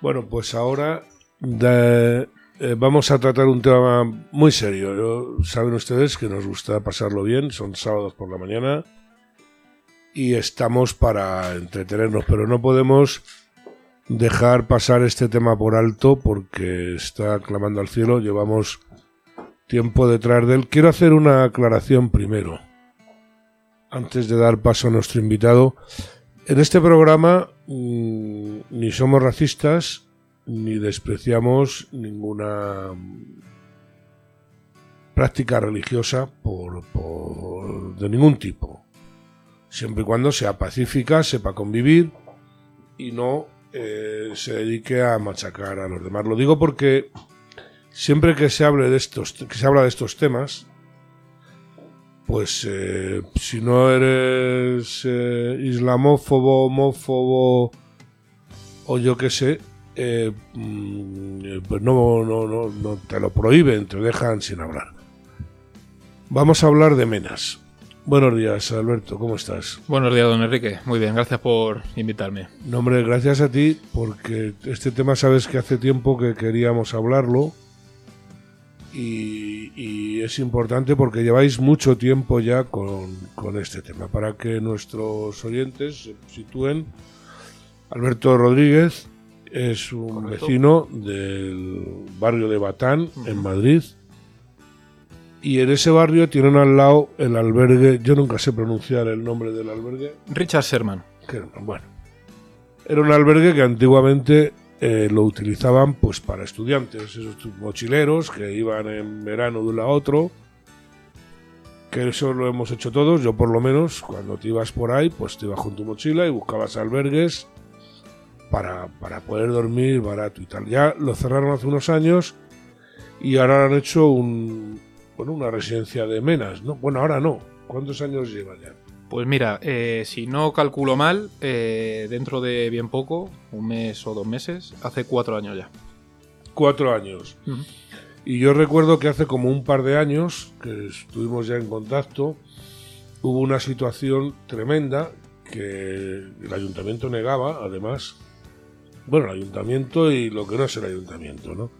Bueno, pues ahora eh, vamos a tratar un tema muy serio. Yo- saben ustedes que nos gusta pasarlo bien, son sábados por la mañana y estamos para entretenernos, pero no podemos dejar pasar este tema por alto porque está clamando al cielo. Llevamos tiempo detrás de él. Quiero hacer una aclaración primero, antes de dar paso a nuestro invitado. En este programa mm, ni somos racistas ni despreciamos ninguna mm, práctica religiosa por, por- de ningún tipo. Siempre y cuando sea pacífica, sepa convivir y no eh, se dedique a machacar a los demás. Lo digo porque siempre que se hable de estos, que se habla de estos temas, pues eh, si no eres eh, islamófobo, homófobo o yo qué sé, eh, mm, eh, pues no, no, no, no te lo prohíben, te dejan sin hablar. Vamos a hablar de menas. Buenos días, Alberto, ¿cómo estás? Buenos días, don Enrique. Muy bien, gracias por invitarme. No, hombre, gracias a ti, porque este tema sabes que hace tiempo que queríamos hablarlo. Y, y es importante porque lleváis mucho tiempo ya con, con este tema. Para que nuestros oyentes se sitúen, Alberto Rodríguez es un Correcto. vecino del barrio de Batán, en Madrid. Y en ese barrio tienen al lado el albergue, yo nunca sé pronunciar el nombre del albergue, Richard Sherman. que, bueno, era un albergue que antiguamente eh, lo utilizaban pues para estudiantes, esos mochileros que iban en verano de un lado a otro, que eso lo hemos hecho todos, yo por lo menos, cuando te ibas por ahí, pues te ibas con tu mochila y buscabas albergues para, para poder dormir barato y tal. Ya lo cerraron hace unos años y ahora han hecho un, bueno, una residencia de menas, ¿no? Bueno, ahora no. ¿Cuántos años lleva ya? Pues mira, eh, si no calculo mal, eh, dentro de bien poco, un mes o dos meses, hace cuatro años ya. Cuatro años. Y yo recuerdo que hace como un par de años, que estuvimos ya en contacto, hubo una situación tremenda que el ayuntamiento negaba, además. Bueno, el ayuntamiento y lo que no es el ayuntamiento, ¿no?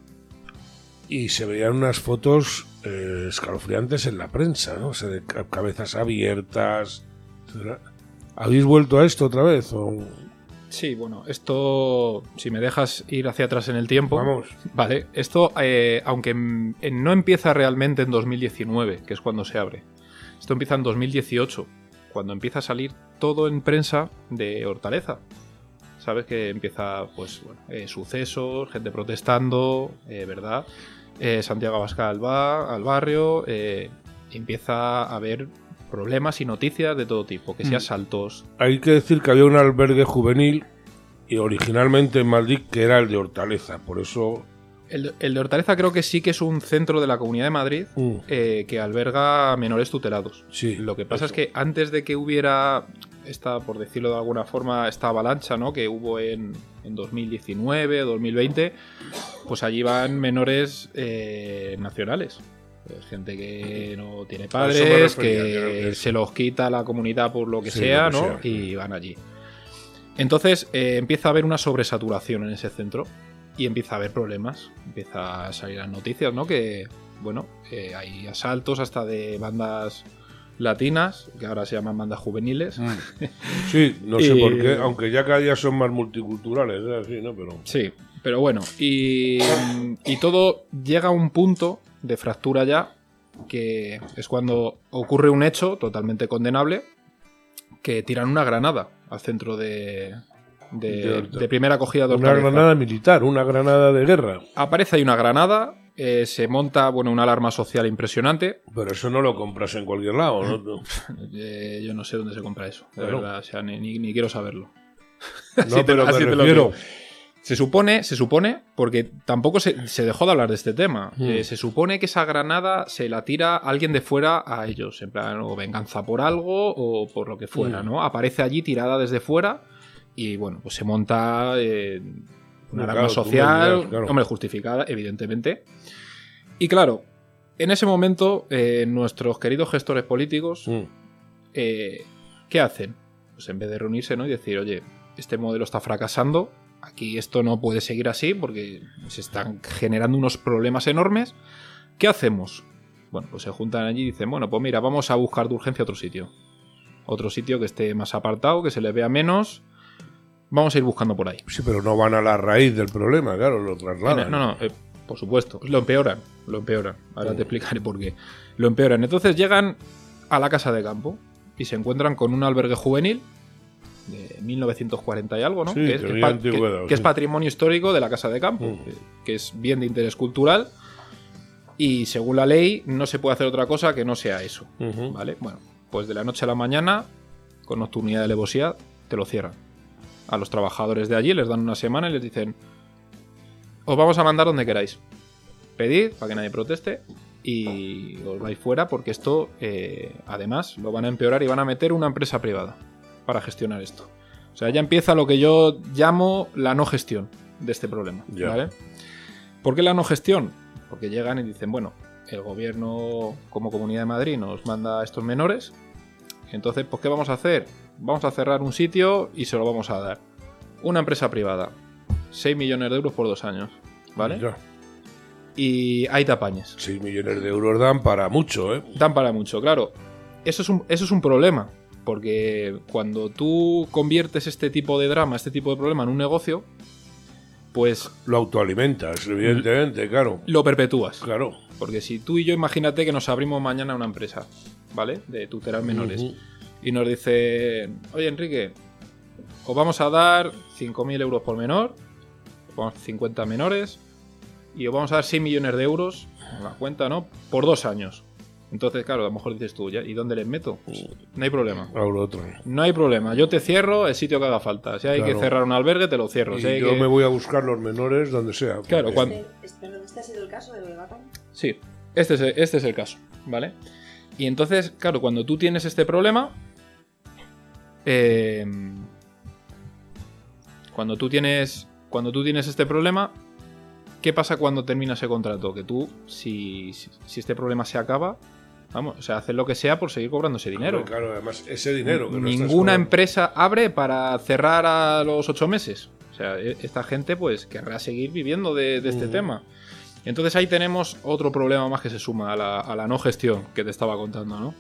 Y se veían unas fotos eh, escalofriantes en la prensa, ¿no? O sea, de ca- cabezas abiertas. ¿Será- ¿Habéis vuelto a esto otra vez? O... Sí, bueno, esto, si me dejas ir hacia atrás en el tiempo, Vamos. vale, esto, eh, aunque no empieza realmente en 2019, que es cuando se abre, esto empieza en 2018, cuando empieza a salir todo en prensa de Hortaleza. Sabes que empieza, pues, bueno, eh, sucesos, gente protestando, eh, ¿verdad? Santiago Abascal va al barrio, empieza a haber problemas y noticias de todo tipo, que si Mm. asaltos, Hay que decir que había un albergue juvenil y originalmente en Madrid que era el de Hortaleza, por eso El, el de Hortaleza creo que sí que es un centro de la Comunidad de Madrid mm, eh, que alberga menores tutelados. sí. Lo que pasa eso. es que antes de que hubiera esta, por decirlo de alguna forma, esta avalancha ¿no? que hubo en, en 2019, 2020, pues allí van menores eh, nacionales. Pues gente que no tiene padres, que se los quita la comunidad por lo que Sí, sea, lo que ¿no? sea. Y van allí. Entonces eh, empieza a haber una sobresaturación en ese centro y empieza a haber problemas. Empieza a salir las noticias, ¿no? Que, bueno, eh, hay asaltos hasta de bandas latinas, que ahora se llaman bandas juveniles. Mm. Sí, no sé Y- por qué, aunque ya cada día son más multiculturales, es así, ¿no? Pero Sí, pero bueno, y, y todo llega a un punto de fractura ya, que es cuando ocurre un hecho totalmente condenable, que tiran una granada al centro de, de, De primera acogida de una granada militar, una granada de guerra. Aparece ahí una granada, eh, se monta bueno, una alarma social impresionante. Pero eso no lo compras en cualquier lado, ¿no? Eh, yo no sé dónde se compra eso, de Claro. verdad, o sea, ni, ni- ni quiero saberlo. No, te- pero me así te lo refiero. Se supone, se supone, porque tampoco se, se dejó de hablar de este tema. Mm. eh, se supone que esa granada se la tira alguien de fuera a ellos, en plan, o venganza por algo o por lo que fuera, Mm. ¿no? Aparece allí tirada desde fuera y bueno, pues se monta eh, una Claro, alarma social, claro. hombre, justificada, evidentemente. Y claro, en ese momento, eh, nuestros queridos gestores políticos Mm. eh, ¿qué hacen? Pues en vez de reunirse ¿no? y decir, oye, este modelo está fracasando, aquí esto no puede seguir así porque se están generando unos problemas enormes. ¿Qué hacemos? Bueno, pues se juntan allí y dicen, bueno, pues mira, vamos a buscar de urgencia otro sitio. Otro sitio que esté más apartado, que se le vea menos. Vamos a ir buscando por ahí. Sí, pero no van a la raíz del problema, claro, lo trasladan. No, no, eh, por supuesto. Lo empeoran, lo empeoran. Ahora te explicaré por qué. Lo empeoran. Entonces llegan a la casa de campo y se encuentran con un albergue juvenil de 1940 y algo, ¿no? Sí, que, es, que es que- patrimonio histórico de la casa de campo, Mm. que, es bien de interés cultural y según la ley no se puede hacer otra cosa que no sea eso. ¿vale? Bueno, pues de la noche a la mañana, con nocturnidad de alevosía, te lo cierran. A los trabajadores de allí les dan una semana y les dicen, os vamos a mandar donde queráis. Pedid para que nadie proteste y os vais fuera porque esto, eh, además, lo van a empeorar y van a meter una empresa privada para gestionar esto. O sea, ya empieza lo que yo llamo la no gestión de este problema. ¿vale? ¿Por qué la no gestión? Porque llegan y dicen, bueno, el gobierno como Comunidad de Madrid nos manda a estos menores, entonces, pues, ¿qué vamos a hacer? Vamos a cerrar un sitio y se lo vamos a dar. Una empresa privada. 6 millones de euros por dos años. ¿Vale? Ya. Y ahí te apañes. 6 millones de euros dan para mucho, ¿eh? Dan para mucho, claro. Eso es un, eso es un problema. Porque cuando tú conviertes este tipo de drama, este tipo de problema en un negocio, pues Lo autoalimentas, evidentemente, claro. lo perpetúas. Claro. Porque si tú y yo imagínate que nos abrimos mañana una empresa, ¿vale? De tutelar menores. Y nos dicen, oye Enrique, os vamos a dar 5.000 euros por menor, os vamos a 50 menores, y os vamos a dar 6 millones de euros, en la cuenta, ¿no? Por dos años. Entonces, claro, a lo mejor dices tú, ¿ya? ¿y dónde les meto? Pues, no hay problema. Otro. No hay problema. Yo te cierro el sitio que haga falta. Si hay Claro. que cerrar un albergue, te lo cierro. Y Si yo que- me voy a buscar los menores donde sea. Claro, cuando- Este, este- ¿este ha sido el caso del Gotham? Sí, este es, este es el caso, ¿vale? Y entonces, claro, cuando tú tienes este problema, eh, cuando tú tienes, cuando tú tienes este problema, ¿qué pasa cuando termina ese contrato? Que tú, si, si, si este problema se acaba, vamos, o sea, haces lo que sea por seguir cobrando ese dinero. Hombre, Claro, además, ese dinero. que Ninguna empresa abre para cerrar a los ocho meses. O sea, e- esta gente pues querrá seguir viviendo de, de este tema. Entonces ahí tenemos otro problema más que se suma a la, a la no gestión que te estaba contando, ¿no?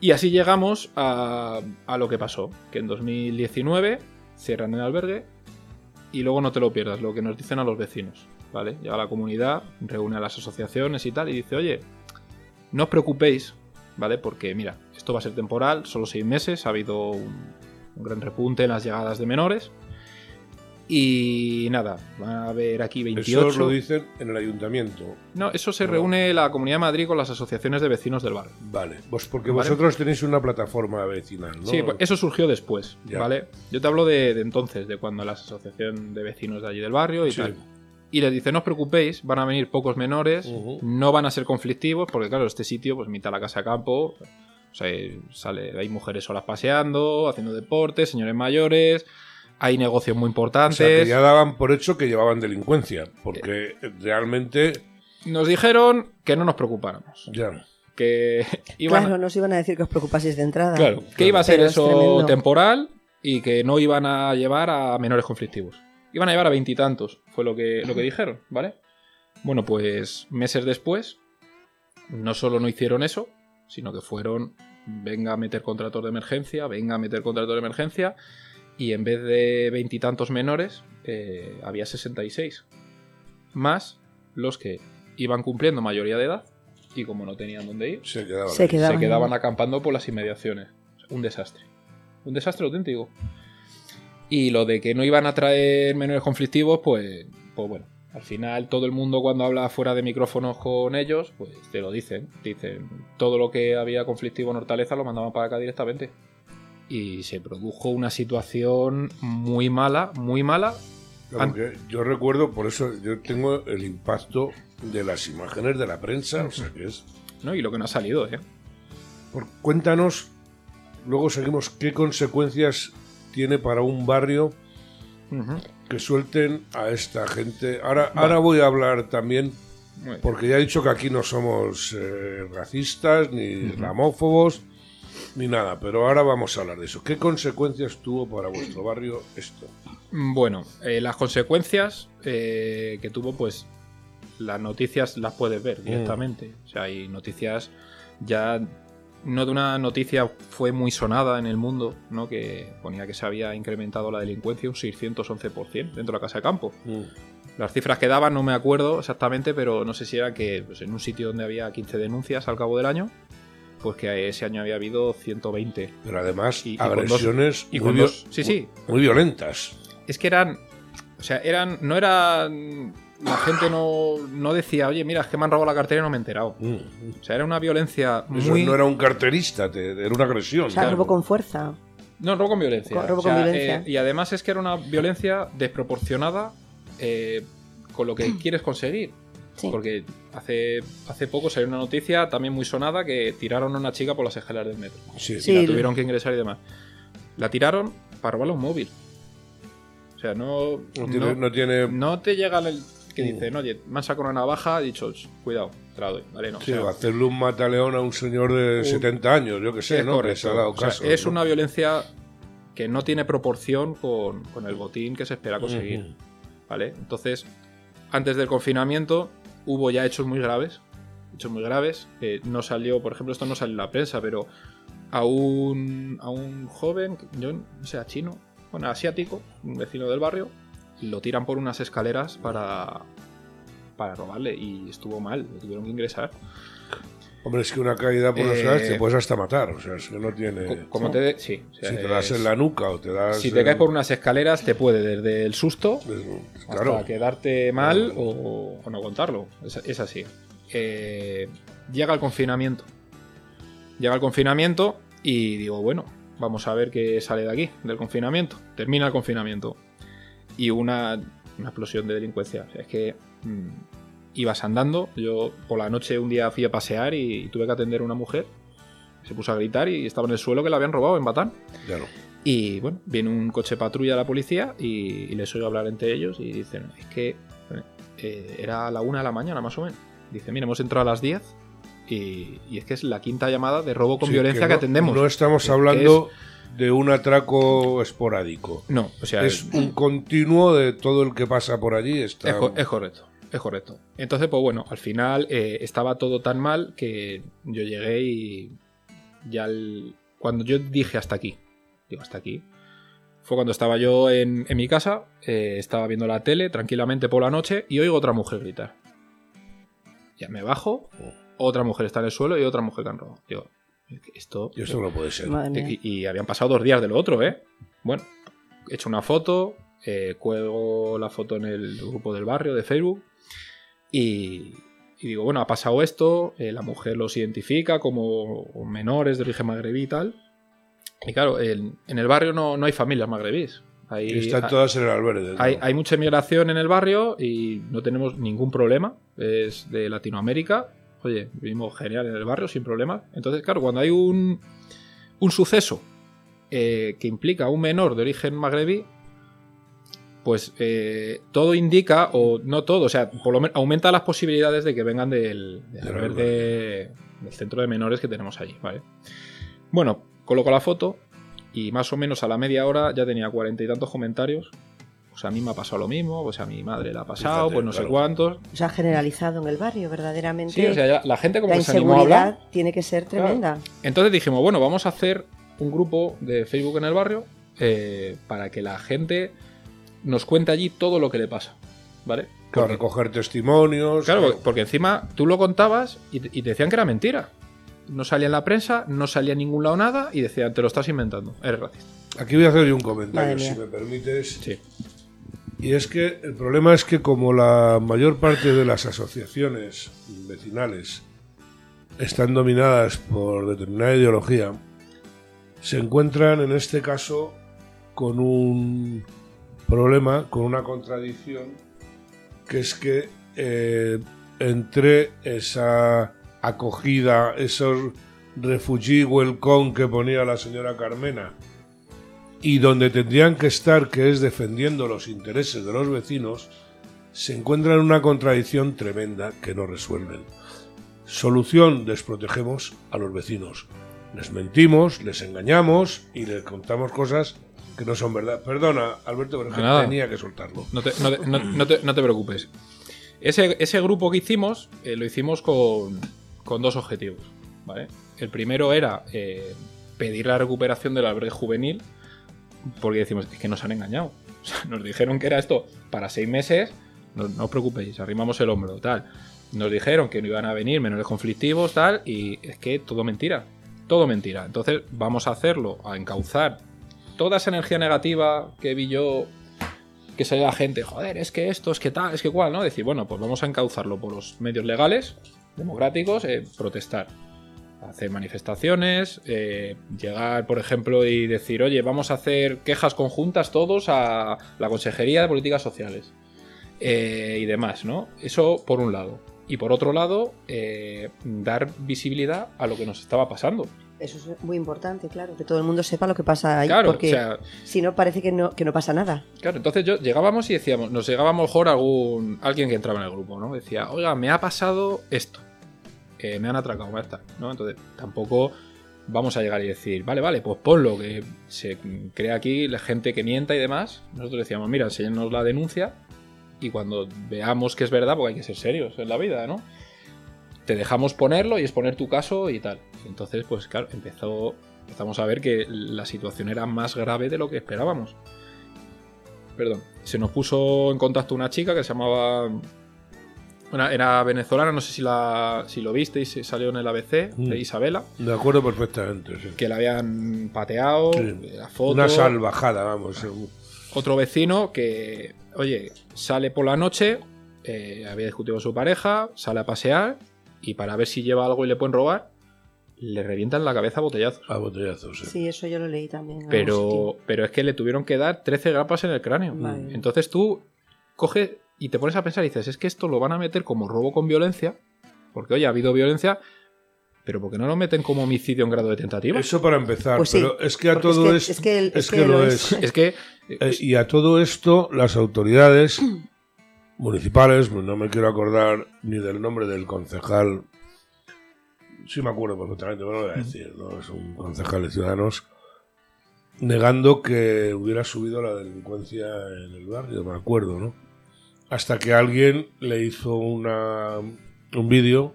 Y así llegamos a, a lo que pasó, que en 2019 cierran el albergue y luego no te lo pierdas, lo que nos dicen a los vecinos, ¿vale? Llega la comunidad, reúne a las asociaciones y tal y dice, oye, no os preocupéis, ¿vale? Porque mira, esto va a ser temporal, solo seis meses, ha habido un, un gran repunte en las llegadas de menores. Y nada, van a haber aquí 28. Eso lo dicen en el ayuntamiento. No, eso se reúne la Comunidad de Madrid con las asociaciones de vecinos del barrio. Vale. Pues porque Vale. vosotros tenéis una plataforma vecinal, ¿no? Sí, pues eso surgió después, Ya. ¿vale? Yo te hablo de, de entonces, de cuando la asociación de vecinos de allí del barrio y Sí. tal. Y les dice, no os preocupéis, van a venir pocos menores, no van a ser conflictivos, porque claro, este sitio, pues mitad la casa de campo, o sea, sale, hay mujeres solas paseando, haciendo deporte, señores mayores, hay negocios muy O importantes. sea, que ya daban por hecho que llevaban delincuencia. Porque realmente. Nos dijeron que no nos preocupáramos, Ya. que iban, Claro, nos iban a decir que os preocupaseis de entrada. Claro, que iba a ser Pero eso temporal y que no iban a llevar a menores conflictivos. Iban a llevar a veintitantos, fue lo que, lo que dijeron, ¿vale? Bueno, pues meses después, no solo no hicieron eso, sino que fueron, venga a meter contratos de emergencia, venga a meter contratos de emergencia, y en vez de veintitantos menores, eh, había 66. Más los que iban cumpliendo mayoría de edad, y como no tenían dónde ir, Se quedaban. Se ahí. quedaban. se quedaban acampando por las inmediaciones. Un desastre. Un desastre auténtico. Y lo de que no iban a traer menores conflictivos, pues, pues bueno. Al final todo el mundo cuando habla fuera de micrófonos con ellos, pues te lo dicen. Dicen, todo lo que había conflictivo en Hortaleza lo mandaban para acá directamente. Y se produjo una situación muy mala, muy mala. Claro, porque yo recuerdo, por eso yo tengo el impacto de las imágenes de la prensa. O sea, que es. ¿no? Y lo que no ha salido, ¿eh? Por- cuéntanos, luego seguimos, qué consecuencias tiene para un barrio que suelten a esta gente. Ahora, ahora voy a hablar también, porque ya he dicho que aquí no somos eh, racistas, ni islamófobos, ni nada, pero ahora vamos a hablar de eso. ¿Qué consecuencias tuvo para vuestro barrio esto? Bueno, eh, las consecuencias eh, que tuvo, pues las noticias las puedes ver Mm. directamente. O sea, hay noticias ya. No de una noticia fue muy sonada en el mundo, ¿no? Que ponía que se había incrementado la delincuencia un 611% dentro de la casa de campo. Mm. Las cifras que daban no me acuerdo exactamente, pero no sé si era que pues, en un sitio donde había 15 denuncias al cabo del año, pues que ese año había habido 120. Pero además, Y- y con agresiones y con dos- sí, sí. muy violentas. Es que eran. O sea, eran. No eran. La gente no, no decía, oye, mira, es que me han robado la cartera y no me he enterado. Mm. O sea, era una violencia Eso muy. no era un carterista, te- era una agresión. O sea, Claro. robo con fuerza. No, robo con violencia. Con- robo O sea, con violencia. eh, y además es que era una violencia desproporcionada eh, con lo que quieres conseguir. Sí. Porque hace, hace poco salió una noticia también muy sonada que tiraron a una chica por las escaleras del metro. Sí. Sí. Y la tuvieron que ingresar y demás. La tiraron para robarle un móvil. O sea, no. No tiene, no tiene- no te llega el que Mm. dicen, oye, me han sacado una navaja, dicho, "Ch, cuidado, te la doy. Vale, no. sí, o sea, hacerle un mataleón a un señor de Un- 70 años, yo que sé, es ¿no? Que correcto. se ha dado O sea, caso, es ¿no? una violencia que no tiene proporción con, con el botín que se espera conseguir. ¿Vale? Entonces, antes del confinamiento hubo ya hechos muy graves. Hechos muy graves. No salió, por ejemplo, esto no salió en la prensa, pero a un, a un joven, yo no sé, chino, bueno, asiático, un vecino del barrio, lo tiran por unas escaleras para, para robarle y estuvo mal, lo tuvieron que ingresar. Hombre, es que una caída por las Eh, te puedes hasta matar, o sea, es que no tiene... Co- Como te de- sí, o sea, si te das es- en la nuca o te das... si te en- caes por unas escaleras te puede desde el susto pues, hasta Claro, quedarte mal o, o no contarlo. Es, es así. Eh, llega el confinamiento. Llega el confinamiento y digo, bueno, vamos a ver qué sale de aquí, del confinamiento. Termina el confinamiento. Y una, una explosión de delincuencia. O sea, es que mm, ibas andando. Yo por la noche un día fui a pasear y, tuve que atender a una mujer. Se puso a gritar y estaba en el suelo que la habían robado en Batán. claro. Y bueno, viene un coche patrulla de la policía y, y les oigo hablar entre ellos y dicen, es que eh, era a la una de la mañana más o menos. Dice, mira, hemos entrado a las 10 y, y es que es la quinta llamada de robo con Sí, violencia que, no- atendemos. No estamos que hablando de un atraco esporádico. No, o sea, Es un continuo de todo el que pasa por allí. Está... Es, co- es correcto, es correcto. Entonces, pues bueno, al final eh, estaba todo tan mal que yo llegué y ya el- cuando yo dije hasta aquí, digo hasta aquí, fue cuando estaba yo en, en mi casa, eh, estaba viendo la tele tranquilamente por la noche y oigo otra mujer gritar. Ya me bajo, otra mujer está en el suelo y otra mujer que han robado. Digo, esto, Y esto no puede ser. Madre mía. y, y habían pasado dos días de lo otro, ¿eh? Bueno, he hecho una foto, eh, cuelgo la foto en el grupo del barrio de Facebook y, y digo, bueno, ha pasado esto, eh, la mujer los identifica como menores de origen magrebí y tal. Y claro, en, en el barrio no, no hay familias magrebís. Hay, Están hay- todas en el albergue. hay, hay mucha inmigración en el barrio y no tenemos ningún problema. Es de Latinoamérica. Oye, vivimos genial en el barrio sin problemas. Entonces, claro, cuando hay un, un suceso eh, que implica a un menor de origen magrebí, pues eh, todo indica, o no todo, o sea, por lo menos aumenta las posibilidades de que vengan del, del centro de menores que tenemos allí, ¿vale? Bueno, coloco la foto y más o menos a la media hora ya tenía cuarenta y tantos comentarios. Pues a mí me ha pasado lo mismo, pues a mi madre le ha pasado, Fíjate, pues no sé cuántos. O sea, generalizado en el barrio, verdaderamente. Sí, o sea, ya la gente como la que se animó a hablar. inseguridad tiene que ser Claro. tremenda. Entonces dijimos, bueno, vamos a hacer un grupo de Facebook en el barrio eh, para que la gente nos cuente allí todo lo que le pasa. ¿Vale? Porque- recoger testimonios. Claro, porque- porque encima tú lo contabas y te, y te decían que era mentira. No salía en la prensa, no salía en ningún lado nada y decían, te lo estás inventando, eres racista. Aquí voy a hacer yo un comentario, si me permites. Sí. Y es que el problema es que como la mayor parte de las asociaciones vecinales están dominadas por determinada ideología, se encuentran en este caso con un problema, con una contradicción, que es que eh, entre esa acogida, esos refugee welcome que ponía la señora Carmena, y donde tendrían que estar, que es defendiendo los intereses de los vecinos, se encuentran en una contradicción tremenda que no resuelven. Solución, desprotegemos a los vecinos. Les mentimos, les engañamos y les contamos cosas que no son verdad. Perdona, Alberto, pero Nada. tenía que soltarlo. No te, no te- no- no te- no te preocupes. Ese, ese grupo que hicimos, eh, lo hicimos con, con dos objetivos. ¿vale? El primero era eh, pedir la recuperación del albergue juvenil, porque decimos, es que nos han engañado. Nos dijeron que era esto para seis meses, no, no os preocupéis, arrimamos el hombro, tal. Nos dijeron que no iban a venir menores conflictivos, tal, y es que todo mentira. Todo mentira. Entonces vamos a hacerlo, a encauzar toda esa energía negativa que vi yo que sale la gente, joder, es que esto, es que tal, es que cual, ¿no? Decir, bueno, pues vamos a encauzarlo por los medios legales, democráticos, eh, protestar, hacer manifestaciones, eh, llegar, por ejemplo, y decir, oye, vamos a hacer quejas conjuntas todos a la Consejería de Políticas Sociales eh, y demás, ¿no? Eso por un lado. Y por otro lado, eh, dar visibilidad a lo que nos estaba pasando. Eso es muy importante, claro, que todo el mundo sepa lo que pasa ahí, Claro, porque o sea, si no parece que no, que no pasa nada. Claro, entonces yo llegábamos y decíamos, nos llegaba a lo mejor algún alguien que entraba en el grupo, ¿no? Decía, oiga, me ha pasado esto, me han atracado, me está, ¿no? Entonces tampoco vamos a llegar y decir, vale, vale, pues ponlo, que se crea aquí la gente que mienta y demás. Nosotros decíamos, mira, enséñanos la denuncia y cuando veamos que es verdad, porque hay que ser serios en la vida, ¿no? Te dejamos ponerlo y exponer tu caso y tal. Entonces, pues claro, empezó, empezamos a ver que la situación era más grave de lo que esperábamos. Perdón. Se nos puso en contacto una chica que se llamaba. Una, era venezolana, no sé si, la, si lo visteis, salió en el ABC, Mm. de Isabela, De acuerdo perfectamente. sí. que la habían pateado, Sí. la foto. Una salvajada, vamos. según- Otro vecino que, oye, sale por la noche, eh, había discutido con su pareja, sale a pasear y para ver si lleva algo y le pueden robar, le revientan la cabeza a botellazos. A botellazos. sí. Sí, eso yo lo leí también. Pero, pero es que le tuvieron que dar 13 grapas en el cráneo. Vale. Entonces tú coges y te pones a pensar y dices, es que esto lo van a meter como robo con violencia, porque oye, ha habido violencia, pero ¿por qué no lo meten como homicidio en grado de tentativa? Eso para empezar. Pues sí, pero es que a porque todo es que- esto. es que el- es es que que lo es. es. Es que... Eh, y a todo esto, las autoridades municipales, pues no me quiero acordar ni del nombre del concejal, sí me acuerdo perfectamente, pero no lo voy a decir, ¿no? es un concejal de Ciudadanos, negando que hubiera subido la delincuencia en el barrio, me acuerdo, ¿no? Hasta que alguien le hizo una, un vídeo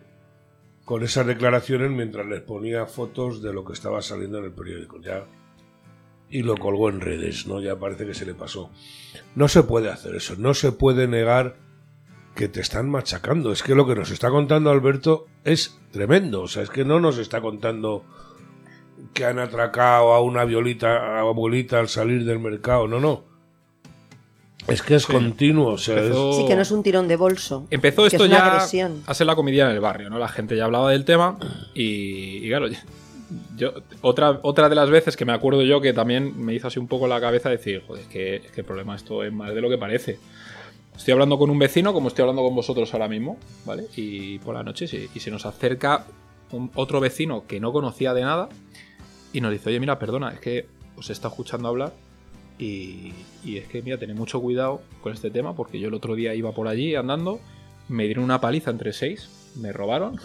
con esas declaraciones mientras les ponía fotos de lo que estaba saliendo en el periódico. Ya y lo colgó en redes, ¿no? Ya parece que se le pasó. No se puede hacer eso, no se puede negar que te están machacando. Es que lo que nos está contando Alberto es tremendo. O sea, es que no nos está contando que han atracado a una violita, a abuelita al salir del mercado. No, no. Es que es Sí. continuo. O sea, Empezó- Sí, que no es un tirón de bolso. Empezó esto es ya agresión. a ser la comedia en el barrio, ¿no? La gente ya hablaba del tema y, y claro, yo otra, otra de las veces que me acuerdo yo que también me hizo así un poco la cabeza decir, joder, es que, es que el problema esto es más de lo que parece. Estoy hablando con un vecino como estoy hablando con vosotros ahora mismo, ¿vale? Y por la noche sí, y se nos acerca un- otro vecino que no conocía de nada y nos dice, oye, mira, perdona, es que os he estado escuchando hablar y, es que, mira, tened mucho cuidado con este tema porque yo el otro día iba por allí andando, me dieron una paliza entre seis, me robaron,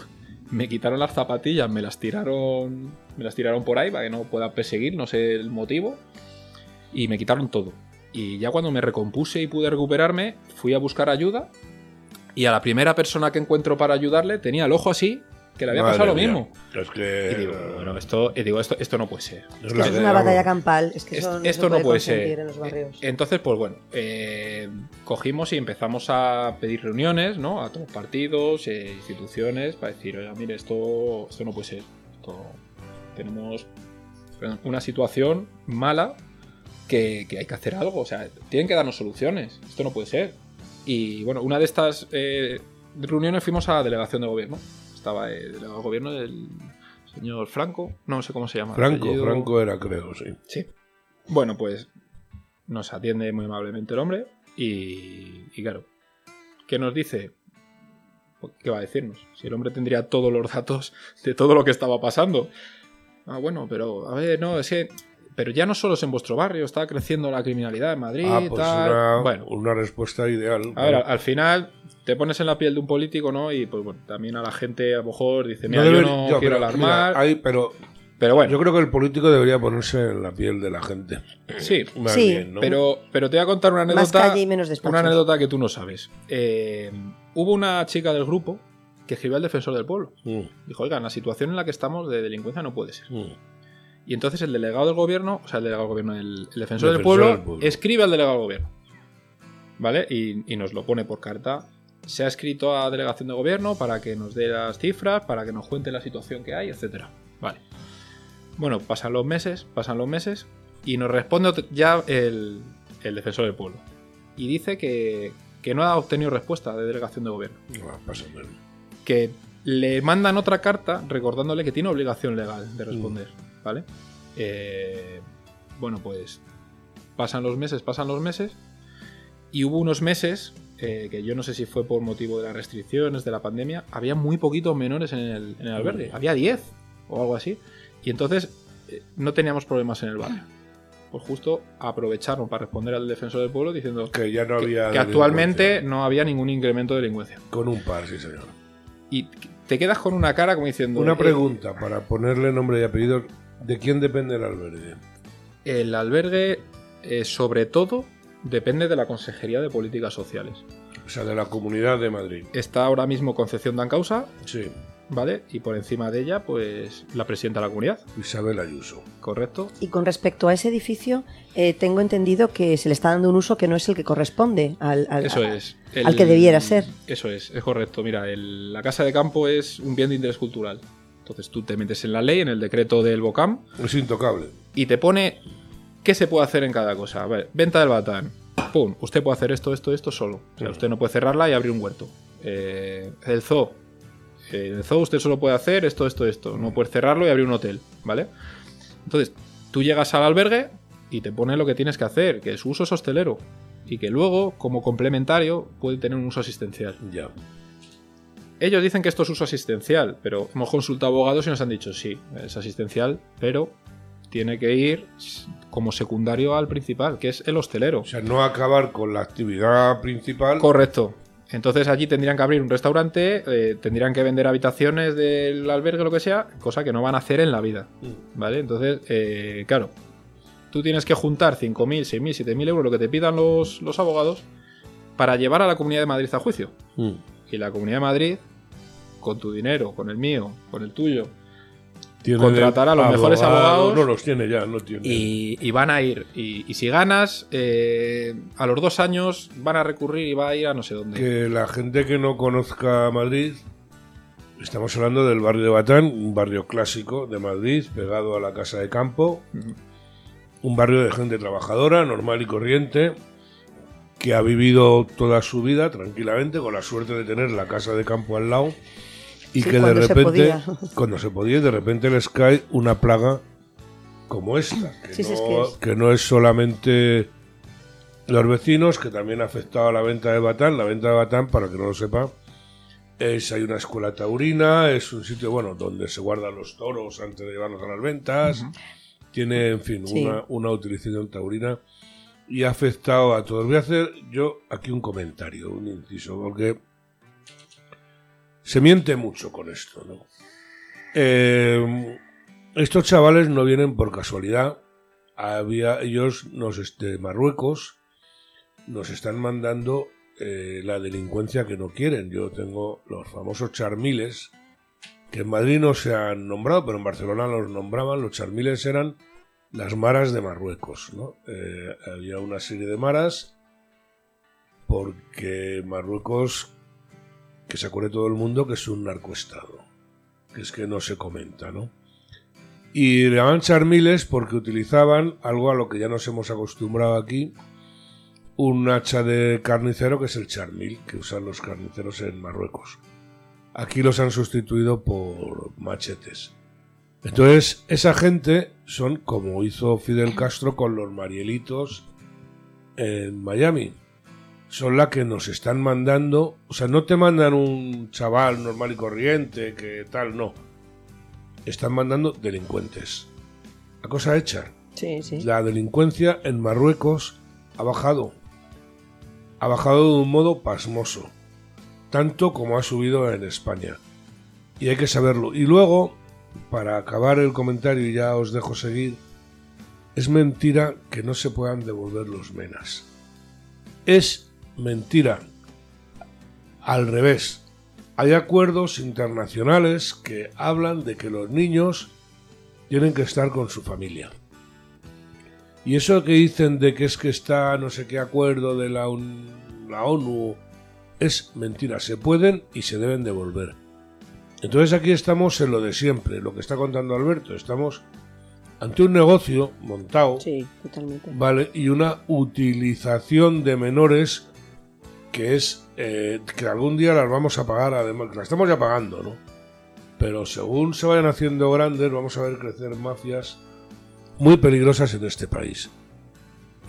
me quitaron las zapatillas, me las tiraron, me las tiraron por ahí para que no pueda perseguir, no sé el motivo, y me quitaron todo. Y ya cuando me recompuse y pude recuperarme, fui a buscar ayuda y a la primera persona que encuentro para ayudarle tenía el ojo así, que le había Madre pasado lo mismo. Es que. Y digo, bueno, esto, y digo, esto, esto no puede ser. es que una batalla campal. Es que Es- eso no esto se no puede ser. en los barrios. Entonces, pues bueno, eh, cogimos y empezamos a pedir reuniones, ¿no? A todos los partidos, eh, instituciones, para decir, oiga, mire, esto, esto no puede ser. Esto, tenemos una situación mala que, que hay que hacer algo. O sea, tienen que darnos soluciones. Esto no puede ser. Y bueno, una de estas eh, reuniones fuimos a la delegación de gobierno. Estaba el gobierno del señor Franco, no sé cómo se llama. Franco, apellido. Franco era, creo, sí. Sí. Bueno, pues nos atiende muy amablemente el hombre y, y claro, ¿qué nos dice? ¿Qué va a decirnos? Si el hombre tendría todos los datos de todo lo que estaba pasando. Ah, bueno, pero a ver, no, es que... Pero ya no solo es en vuestro barrio, está creciendo la criminalidad en Madrid, Ah, pues tal. una, Bueno, una respuesta ideal. a ver, al, al final te pones en la piel de un político, ¿no? Y pues bueno, también a la gente a lo mejor dice, mira, No yo no yo, quiero pero, alarmar. mira, hay- pero Pero bueno, Yo creo que el político debería ponerse en la piel de la gente. sí. Más Sí, bien, ¿no? Pero, pero te voy a contar una Más anécdota. calle y menos despachos. Una anécdota que tú no sabes. Eh, hubo una chica del grupo que escribió al defensor del pueblo. Mm, Dijo, oigan, la situación en la que estamos de delincuencia no puede ser. mm. Y entonces el delegado del gobierno, o sea, el delegado del gobierno, el, el defensor, del, pueblo, del pueblo. escribe al delegado del gobierno. ¿Vale? Y, y nos lo pone por carta. Se ha escrito a delegación de gobierno para que nos dé las cifras, para que nos cuente la situación que hay, etcétera. Vale. Bueno, pasan los meses, pasan los meses, y nos responde ya el, el defensor del pueblo. Y dice que, que no ha obtenido respuesta de delegación de gobierno pasa mal. que le mandan otra carta recordándole que tiene obligación legal de responder, ¿vale? Eh, bueno, pues pasan los meses, pasan los meses, y hubo unos meses, eh, que yo no sé si fue por motivo de las restricciones, de la pandemia, había muy poquitos menores en el, en el albergue, había 10 o algo así, y entonces eh, no teníamos problemas en el barrio. Pues justo aprovecharon para responder al defensor del pueblo diciendo Que ya no había. que actualmente no había ningún incremento de delincuencia. Con un par, sí, señor. Y te quedas con una cara como diciendo... Una eh, pregunta para ponerle nombre y apellido. ¿De quién depende el albergue? El albergue, eh, sobre todo, depende de la Consejería de Políticas Sociales. O sea, de la Comunidad de Madrid. Está ahora mismo Concepción Dancausa, Sí, ¿vale? Y por encima de ella, pues, la presidenta de la comunidad, Isabel Ayuso. ¿correcto? Y con respecto a ese edificio, eh, tengo entendido que se le está dando un uso que no es el que corresponde al, al- Eso al que debiera ser. Eso es, es correcto. Mira, el- la casa de campo es un bien de interés cultural. Entonces tú te metes en la ley, en el decreto del BOCAM, Es intocable. y te pone qué se puede hacer en cada cosa. A ver, venta del batán. Pum, usted puede hacer esto, esto, esto solo. O sea, usted no puede cerrarla y abrir un huerto. Eh, el zoo. Eh, el zoo usted solo puede hacer esto, esto, esto. No puede cerrarlo y abrir un hotel, ¿vale? Entonces, tú llegas al albergue y te pone lo que tienes que hacer, que su uso es hostelero. Y que luego, como complementario, puede tener un uso asistencial. Ya. Ellos dicen que esto es uso asistencial, pero hemos consultado abogados y nos han dicho sí, es asistencial, pero tiene que ir como secundario al principal, que es el hostelero. O sea, no acabar con la actividad principal. Correcto. Entonces allí tendrían que abrir un restaurante, eh, tendrían que vender habitaciones del albergue, lo que sea, cosa que no van a hacer en la vida. Mm. ¿Vale? Entonces, eh, claro, tú tienes que juntar 5.000, 6.000, 7.000 euros, lo que te pidan los, los abogados, para llevar a la Comunidad de Madrid a juicio. Mm. Y la Comunidad de Madrid, con tu dinero, con el mío, con el tuyo, Contratar a los mejores abogados. No los tiene ya, no tiene. y, y van a ir. Y, y si ganas, eh, a los dos años van a recurrir y va a ir a no sé dónde. Que la gente que no conozca Madrid, estamos hablando del barrio de Batán, un barrio clásico de Madrid, pegado a la casa de campo, un barrio de gente trabajadora, normal y corriente, que ha vivido toda su vida tranquilamente, con la suerte de tener la casa de campo al lado, y Sí, que de se repente, cuando se podía, de repente les cae una plaga como esta, que, Sí, no, es que es. que no es solamente los vecinos, que también ha afectado a la venta de Batán. La venta de Batán, para que no lo sepa, es hay una escuela taurina, es un sitio bueno donde se guardan los toros antes de llevarlos a las ventas. Tiene, en fin, Sí. una, una utilización taurina y ha afectado a todos. Voy a hacer yo aquí un comentario, un inciso, porque se miente mucho con esto, ¿no? Eh, estos chavales no vienen por casualidad. Había, ellos nos, este, Marruecos, nos están mandando eh, la delincuencia que no quieren. Yo tengo los famosos charmiles, que en Madrid no se han nombrado, pero en Barcelona los nombraban. Los charmiles eran las maras de Marruecos, ¿no? Eh, había una serie de maras porque Marruecos, que se acuerde todo el mundo que es un narcoestado, que es que no se comenta, ¿no? Y le llaman charmiles porque utilizaban algo a lo que ya nos hemos acostumbrado aquí, un hacha de carnicero que es el charmil, que usan los carniceros en Marruecos. Aquí los han sustituido por machetes. Entonces, esa gente son como hizo Fidel Castro con los Marielitos en Miami. Son la que nos están mandando, o sea, no te mandan un chaval normal y corriente que tal, no. Están mandando delincuentes. La cosa hecha. Sí, sí. La delincuencia en Marruecos ha bajado. Ha bajado de un modo pasmoso. Tanto como ha subido en España. Y hay que saberlo. Y luego, para acabar el comentario y ya os dejo seguir, es mentira que no se puedan devolver los menas. Es mentira. Al revés, hay acuerdos internacionales que hablan de que los niños tienen que estar con su familia. Y eso que dicen de que es que está no sé qué acuerdo de la, la ONU es mentira. Se pueden y se deben devolver. Entonces aquí estamos en lo de siempre, lo que está contando Alberto. Estamos ante un negocio montado, Sí, totalmente. ¿vale? Y una utilización de menores que es eh, que algún día las vamos a pagar, además, que las estamos ya pagando, ¿no? Pero según se vayan haciendo grandes, vamos a ver crecer mafias muy peligrosas en este país.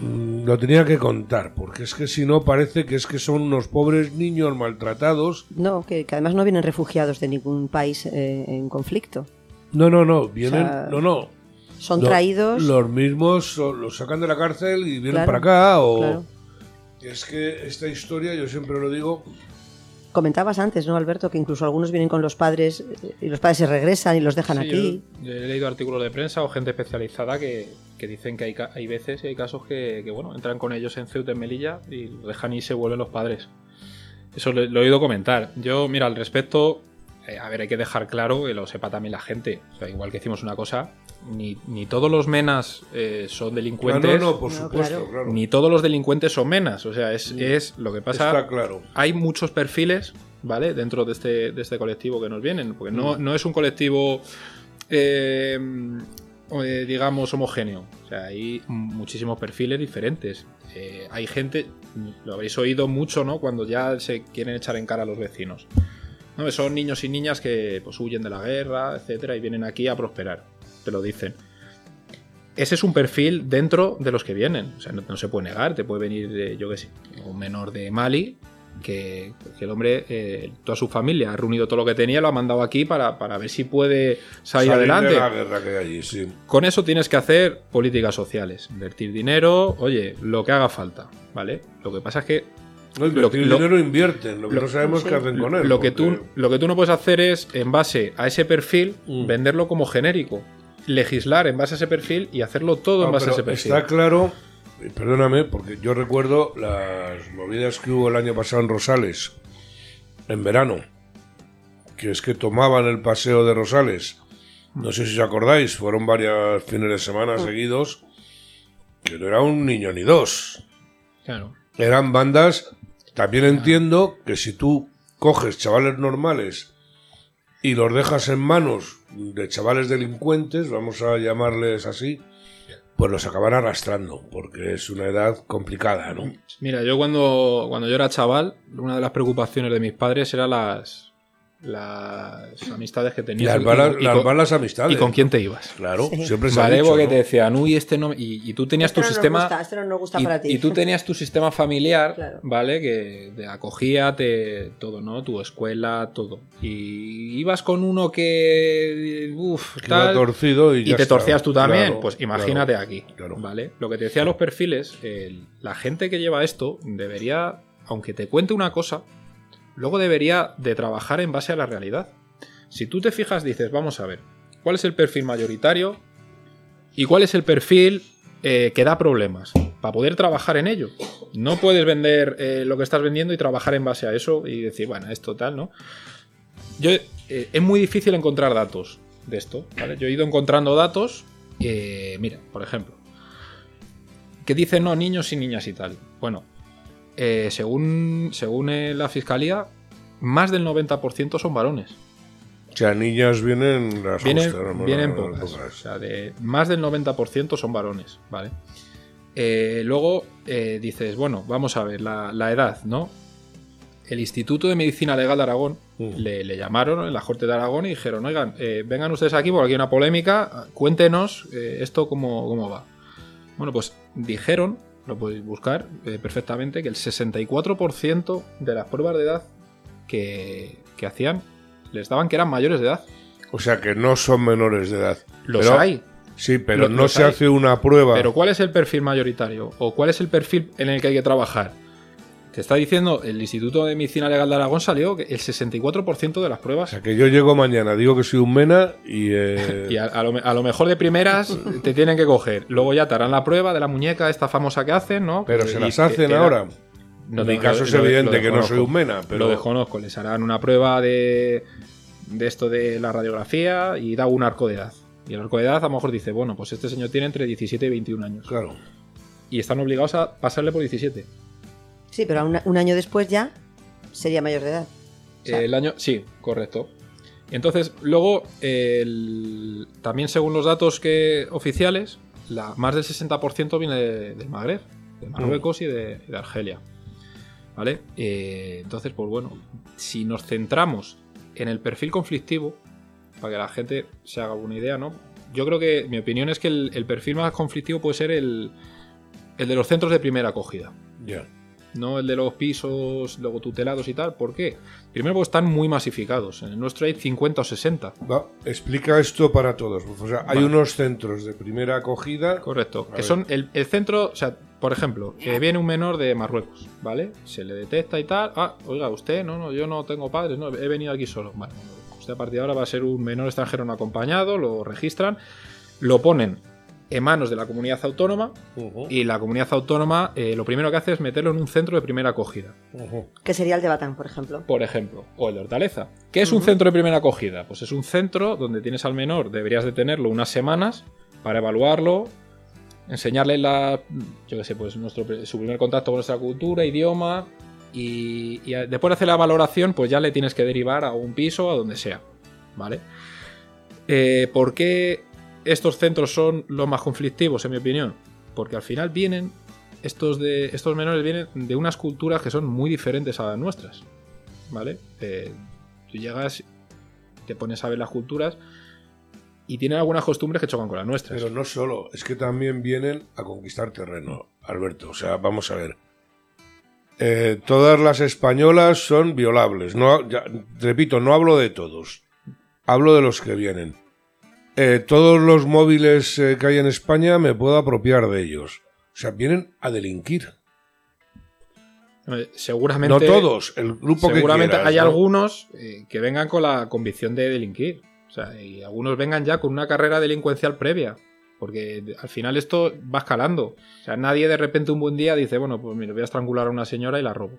Mm, Lo tenía que contar, porque es que si no parece que es que son unos pobres niños maltratados. No, que, que además no vienen refugiados de ningún país eh, en conflicto. No, no, no, vienen, O sea, no, no. Son traídos. Los mismos los sacan de la cárcel y vienen Claro, para acá. O claro. es que esta historia, yo siempre lo digo, Comentabas antes, ¿no, Alberto? Que incluso algunos vienen con los padres eh, y los padres se regresan y los dejan Sí, aquí. yo- yo he leído artículos de prensa o gente especializada que, que dicen que hay, hay veces y hay casos que, que, bueno, entran con ellos en Ceuta, en Melilla y los dejan y se vuelven los padres. Eso lo, lo he oído comentar. Yo, mira, al respecto, eh, a ver, hay que dejar claro que lo sepa también la gente. O sea, igual que decimos una cosa, ni, ni todos los menas eh, son no, delincuentes, no, no, por No, supuesto, claro. claro. ni todos los delincuentes son menas. O sea, es, es lo que pasa Está claro. hay muchos perfiles, ¿vale? Dentro de este, de este colectivo que nos vienen. Porque Mm. no, no es un colectivo, eh, eh, digamos, homogéneo. O sea, hay muchísimos perfiles diferentes. Eh, hay gente, lo habréis oído mucho, ¿no? Cuando ya se quieren echar en cara a los vecinos. ¿No? Son niños y niñas que pues, huyen de la guerra, etcétera, y vienen aquí a prosperar. Te lo dicen. Ese es un perfil dentro de los que vienen. O sea, no, no se puede negar. Te puede venir, de, yo qué sé, un menor de Mali, que, que el hombre, eh, toda su familia, ha reunido todo lo que tenía, lo ha mandado aquí para, para ver si puede salir, Salir adelante. de la guerra que hay allí, sí. Con eso tienes que hacer políticas sociales, invertir dinero, oye, lo que haga falta, ¿vale? Lo que pasa es que No, Lo- invertir lo- dinero invierten, lo que lo- no sabemos sí. qué hacen con él. lo que, tú, lo que tú no puedes hacer es, en base a ese perfil, Mm. venderlo como genérico. Legislar en base a ese perfil y hacerlo todo en base a ese perfil. Está claro, perdóname, porque yo recuerdo las movidas que hubo el año pasado en Rosales, en verano, que es que tomaban el paseo de Rosales. No sé si os acordáis, fueron varios fines de semana seguidos, que no era un niño ni dos. Claro. Eran bandas, también entiendo que si tú coges chavales normales y los dejas en manos de chavales delincuentes, vamos a llamarles así, pues los acaban arrastrando, porque es una edad complicada, ¿no? Mira, yo cuando, cuando yo era chaval, una de las preocupaciones de mis padres era las, las amistades que tenías. las malas, y las con- malas amistades. y con quién te ibas. Claro, Sí. siempre se ha Vale, dicho, porque ¿no? te decían, uy, este no. me-". Y, y tú tenías Este tu no nos sistema. gusta, este no nos gusta y, para ti. y tú tenías tu sistema familiar, Claro. ¿vale? Que te acogía te, todo, ¿no? Tu escuela, todo. Y ibas con uno que. Uf, Que tal. torcido y, y ya te está. torcías tú también, Claro, pues imagínate claro, aquí, claro. ¿vale? Lo que te decía los perfiles, el- la gente que lleva esto debería, aunque te cuente una cosa, luego debería de trabajar en base a la realidad. Si tú te fijas, dices, vamos a ver, ¿cuál es el perfil mayoritario y cuál es el perfil eh, que da problemas? Para poder trabajar en ello. No puedes vender eh, lo que estás vendiendo y trabajar en base a eso y decir, bueno, esto tal, ¿no? Yo, eh, es muy difícil encontrar datos de esto, ¿vale? Yo he ido encontrando datos, mira, por ejemplo, que dicen, no, niños y niñas y tal. Bueno, eh, según, según eh, la fiscalía, más del 90% son varones. O sea, niñas vienen las Vienen, vienen Las pocas. pocas. O sea, de más del 90% son varones, ¿vale? Eh, luego dices, bueno, vamos a ver, la, la edad, ¿no? El Instituto de Medicina Legal de Aragón Mm. le, le llamaron en la Corte de Aragón y dijeron, oigan, vengan ustedes aquí porque aquí hay una polémica, cuéntenos esto cómo, cómo va. Bueno, pues dijeron, lo podéis buscar eh, perfectamente, que el 64% de las pruebas de edad que, que hacían les daban que eran mayores de edad. O sea, que no son menores de edad. Los Pero- hay. Sí, pero no los se hay. hace una prueba. Pero ¿cuál es el perfil mayoritario? ¿O cuál es el perfil en el que hay que trabajar? Te está diciendo, el Instituto de Medicina Legal de Aragón salió que el 64% de las O pruebas. sea, que yo llego mañana, digo que soy un mena y... eh, Y a, a lo, me- a lo mejor de primeras te tienen que coger. Luego ya te harán la prueba de la muñeca, esta famosa que hacen, ¿no? pero Y se las hacen ahora. No en mi caso es evidente que no soy un mena, pero... Lo desconozco. Les harán una prueba de, de esto de la radiografía y da un arco de edad. Y el arco de edad a lo mejor dice, bueno, pues este señor tiene entre 17 y 21 años. Claro. Y están obligados a pasarle por 17. Sí, pero un, un año después ya sería mayor de edad. O sea- El año, sí, correcto. Entonces, luego, el- también según los datos que oficiales, la, más del 60% viene de- del Magreb, de Marruecos y de, y de Argelia. ¿Vale? Eh, entonces, pues bueno, si nos centramos en el perfil conflictivo, para que la gente se haga alguna idea, ¿no? Yo creo que mi opinión es que el, el perfil más conflictivo puede ser el, el de los centros de primera acogida Ya. No el de los pisos luego tutelados y tal. ¿Por qué? Primero porque están muy masificados. En el nuestro hay 50 o 60. Va, explica esto para todos. O sea, hay Vale. unos centros de primera acogida. Correcto. A Que ver. son el, el centro, o sea, por ejemplo, que viene un menor de Marruecos, ¿vale? Se le detecta y tal. Ah, oiga, usted, no, no, yo no tengo padres, no, he venido aquí solo. Vale, usted a partir de ahora va a ser un menor extranjero no acompañado, lo registran, lo ponen en manos de la comunidad autónoma y la comunidad autónoma eh, lo primero que hace es meterlo en un centro de primera acogida. Que sería el de Batán, por ejemplo. por ejemplo, o el de Hortaleza. ¿Qué es un centro de primera acogida? Pues es un centro donde tienes al menor, deberías de tenerlo unas semanas para evaluarlo, enseñarle la, yo qué sé, pues nuestro, su primer contacto con nuestra cultura, idioma, y, y a- después de hacer la valoración, pues ya le tienes que derivar a un piso, a donde sea, ¿vale? Eh, ¿Por qué estos centros son los más conflictivos, en mi opinión? Porque al final vienen, estos, de, estos menores vienen de unas culturas que son muy diferentes a las nuestras, ¿vale? Eh, tú llegas, te pones a ver las culturas y tienen algunas costumbres que chocan con las nuestras. Pero no solo, es que también vienen a conquistar terreno, Alberto. O sea, vamos a ver. Eh, todas las españolas son violables. No, repito, no hablo de todos. Hablo de los que vienen. Eh, todos los móviles eh, que hay en España me puedo apropiar de ellos. O sea, vienen a delinquir. Seguramente, No todos, el grupo que seguramente quieras, hay ¿no? algunos eh, que vengan con la convicción de delinquir. O sea, y algunos vengan ya con una carrera delincuencial previa. Porque al final esto va escalando. O sea, nadie de repente un buen día dice, bueno, pues mira, voy a estrangular a una señora y la robo.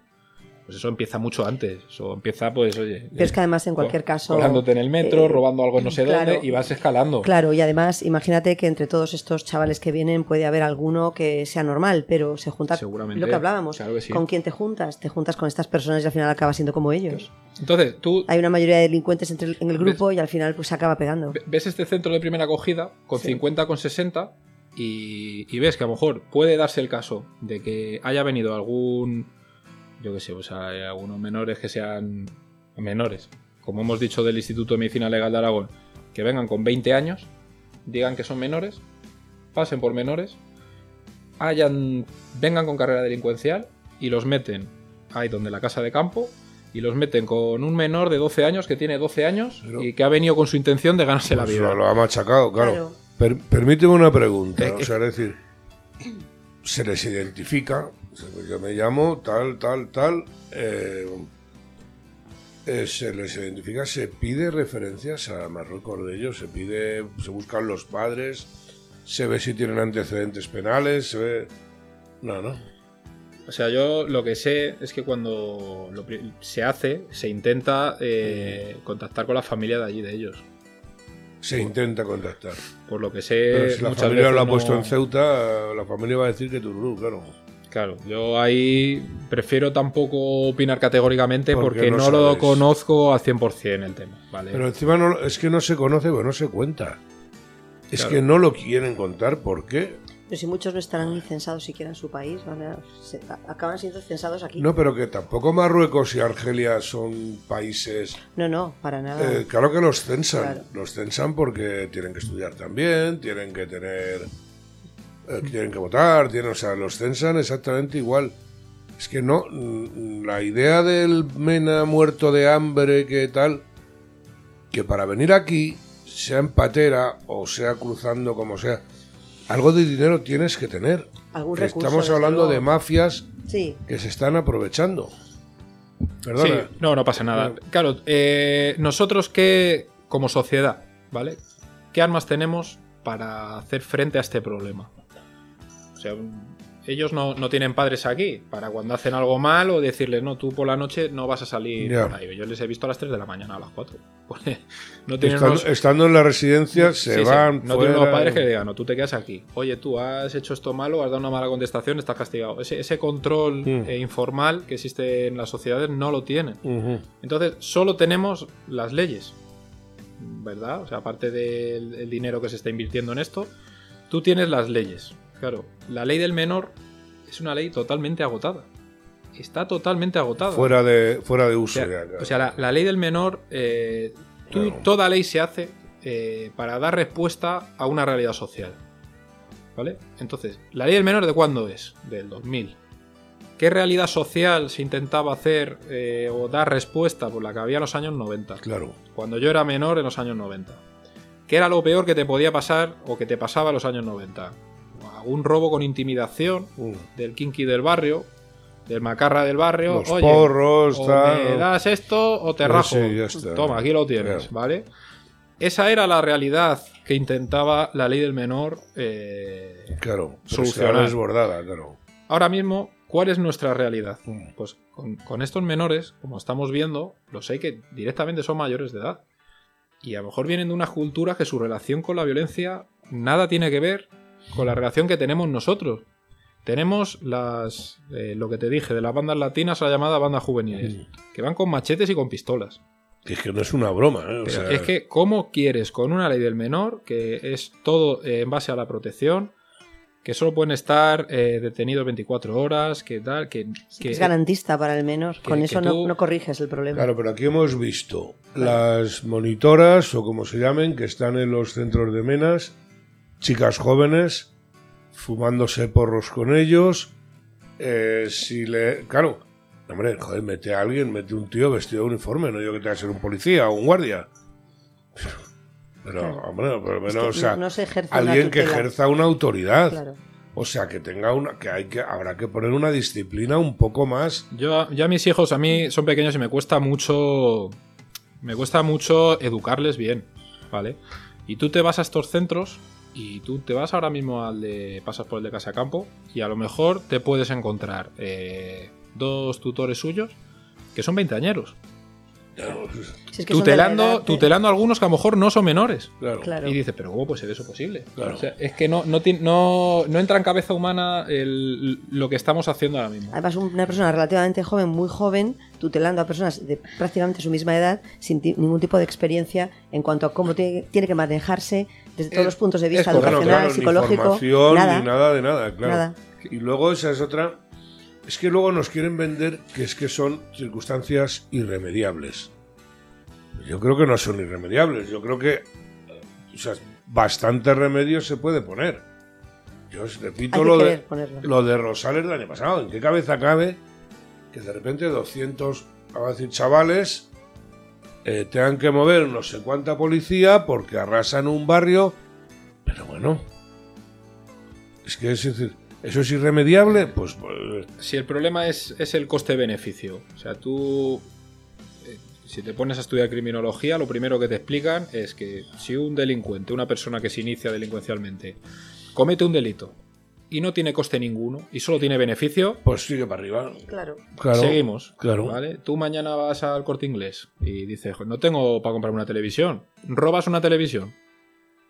Pues eso empieza mucho antes. Eso empieza, pues, oye. Pero es que además, en cualquier caso. Colándote en el metro, eh, robando algo no sé claro. dónde y vas escalando. Claro, y además, imagínate que entre todos estos chavales que vienen puede haber alguno que sea normal, pero se junta. Seguramente, Lo que hablábamos. claro que sí. ¿Con quién te juntas? Te juntas con estas personas y al final acabas siendo como ellos. Entonces, tú Hay una mayoría de delincuentes entre el- en el grupo y al final pues se acaba pegando. ve- ves este centro de primera acogida con 50, con 60 y, y ves que a lo mejor puede darse el caso de que haya venido algún, yo qué sé, o sea, hay algunos menores que sean menores, como hemos dicho del Instituto de Medicina Legal de Aragón, que vengan con 20 años, digan que son menores, pasen por menores, hayan, vengan con carrera delincuencial y los meten ahí donde la casa de campo y los meten con un menor de 12 años que tiene 12 años Pero- y que ha venido con su intención de ganarse la Pues vida. lo, ha machacado, claro. Claro. Per- permíteme una pregunta. Eh, o sea, es decir, se les identifica. Pues Yo me llamo tal, tal, tal. eh, eh, se les identifica, se pide referencias a Marruecos de ellos, se pide, se buscan los padres, se ve si tienen antecedentes penales, se ve. No, no. O sea, yo lo que sé es que cuando lo se hace, se intenta eh, contactar con la familia de allí, de ellos. Se intenta contactar. Por lo que sé, Pero si la familia lo ha no- puesto en Ceuta, la familia va a decir que Tururú, claro. Claro, yo ahí prefiero tampoco opinar categóricamente Porque porque, no no, lo conozco al 100% el tema, ¿vale? Pero encima no, es que no se conoce, pero no se cuenta. Es Claro. que no lo quieren contar, ¿por qué? Pero si muchos no estarán ni censados siquiera en su país, van a- se- acaban siendo censados aquí. No, pero que tampoco Marruecos y Argelia son países... no, no, para nada. eh, claro que los censan. Claro. Los censan porque tienen que estudiar también, tienen que tener... eh, tienen que votar, tienen, o sea, los censan exactamente igual. Es que no, mm, la idea del Mena muerto de hambre, que tal, que para venir aquí, sea en patera o sea cruzando como sea, algo de dinero tienes que tener. Algún Que recurso. Estamos hablando luego. de mafias Sí. que se están aprovechando. Sí, Perdona. no, no pasa nada. Claro, eh, nosotros que, como sociedad, ¿vale? ¿Qué armas tenemos para hacer frente a este problema? O sea, ellos no, no tienen padres aquí para cuando hacen algo mal o decirles, no, tú por la noche no vas a salir Ya. por ahí. Yo les he visto a las 3 de la mañana, a las 4. Porque no tienen Estando, unos- estando en la residencia se Sí, sí, van No fuera. tienen unos padres que le digan, no, tú te quedas aquí. Oye, tú has hecho esto malo, has dado una mala contestación, estás castigado. Ese, ese control Mm. eh, informal que existe en las sociedades no lo tienen. Entonces, solo tenemos las leyes, ¿verdad? O sea, aparte del el dinero que se está invirtiendo en esto, tú tienes las leyes. Claro, la ley del menor es una ley totalmente agotada. Está totalmente agotada. Fuera de, fuera de O uso. sea, ya, claro. o sea, la, la ley del menor, eh, tú- Claro. toda ley se hace eh, para dar respuesta a una realidad social. ¿Vale? Entonces, ¿la ley del menor de cuándo es? Del 2000. ¿Qué realidad social se intentaba hacer eh, o dar respuesta por la que había en los años 90? Claro. Cuando yo era menor en los años 90. ¿Qué era lo peor que te podía pasar o que te pasaba en los años 90? Algún robo con intimidación Mm. del kinky del barrio, del macarra del barrio. Los Oye, porros, o tal. me das esto o te rajo. sí, está. Toma, aquí lo tienes, Claro. ¿vale? Esa era la realidad que intentaba la ley del menor. eh, Claro. Solucionar. desbordada, claro. Ahora mismo, ¿cuál es nuestra realidad? Mm. Pues con, con estos menores, como estamos viendo, los hay que directamente son mayores de edad. Y a lo mejor vienen de unas culturas que su relación con la violencia nada tiene que ver con la relación que tenemos nosotros. Tenemos las eh, lo que te dije de las bandas latinas a la llamada bandas juveniles, Mm. que van con machetes y con pistolas. Es que no es una broma, ¿eh? O Pero sea, es que, ¿cómo quieres con una ley del menor, que es todo eh, en base a la protección, que solo pueden estar eh, detenidos 24 horas, que tal, que... que es garantista para el menor. que- Con que eso tú- no, no corriges el problema. Claro, pero aquí hemos visto las monitoras, o como se llamen, que están en los centros de menas, chicas jóvenes, fumándose porros con ellos. eh, si le. Claro, hombre, joder, mete a alguien, mete un tío vestido de uniforme, no yo que tenga que ser un policía o un guardia. Pero, Claro. hombre, por lo Es menos, que o sea, no se ejerce una alguien que ejerza una autoridad. Claro. O sea, que tenga una. que hay que habrá que poner una disciplina un poco más. Yo, yo a mis hijos, a mí son pequeños y me cuesta mucho. Me cuesta mucho educarles bien, ¿vale? Y tú te vas a estos centros y tú te vas ahora mismo al de. pasas por el de Casa Campo y a lo mejor te puedes encontrar eh, dos tutores suyos que son veinteañeros. Si es que Tutelando, tutelando a algunos que a lo mejor no son menores. Claro. Claro. Y dices, pero ¿cómo puede ser eso posible? Claro. O sea, es que no, no, no, no entra en cabeza humana el- lo que estamos haciendo ahora mismo. Además, una persona relativamente joven, muy joven, tutelando a personas de prácticamente su misma edad, sin ningún tipo de experiencia en cuanto a cómo tiene, tiene que manejarse desde todos Es- los puntos de vista educacional, claro, psicológico. Ni nada, ni nada de nada, claro. nada. Y luego esa es otra. Es que luego nos quieren vender que es que son circunstancias irremediables. Yo creo que no son irremediables. Yo creo que o sea, bastante remedio se puede poner. Yo os repito lo de, ponerlo. lo de Rosales del año pasado. ¿En qué cabeza cabe que de repente 200, vamos a decir, chavales eh, tengan que mover no sé cuánta policía porque arrasan un barrio? Pero bueno, es que es decir, ¿eso es irremediable? Pues, pues, Si el problema es, es el coste-beneficio. O sea, tú. eh, Si te pones a estudiar criminología, lo primero que te explican es que si un delincuente, una persona que se inicia delincuencialmente, comete un delito y no tiene coste ninguno y solo tiene beneficio, pues sigue para arriba. Claro. Claro, seguimos. Claro. ¿vale? Tú mañana vas al corte inglés y dices, "Jo, no tengo para comprarme una televisión. Robas una televisión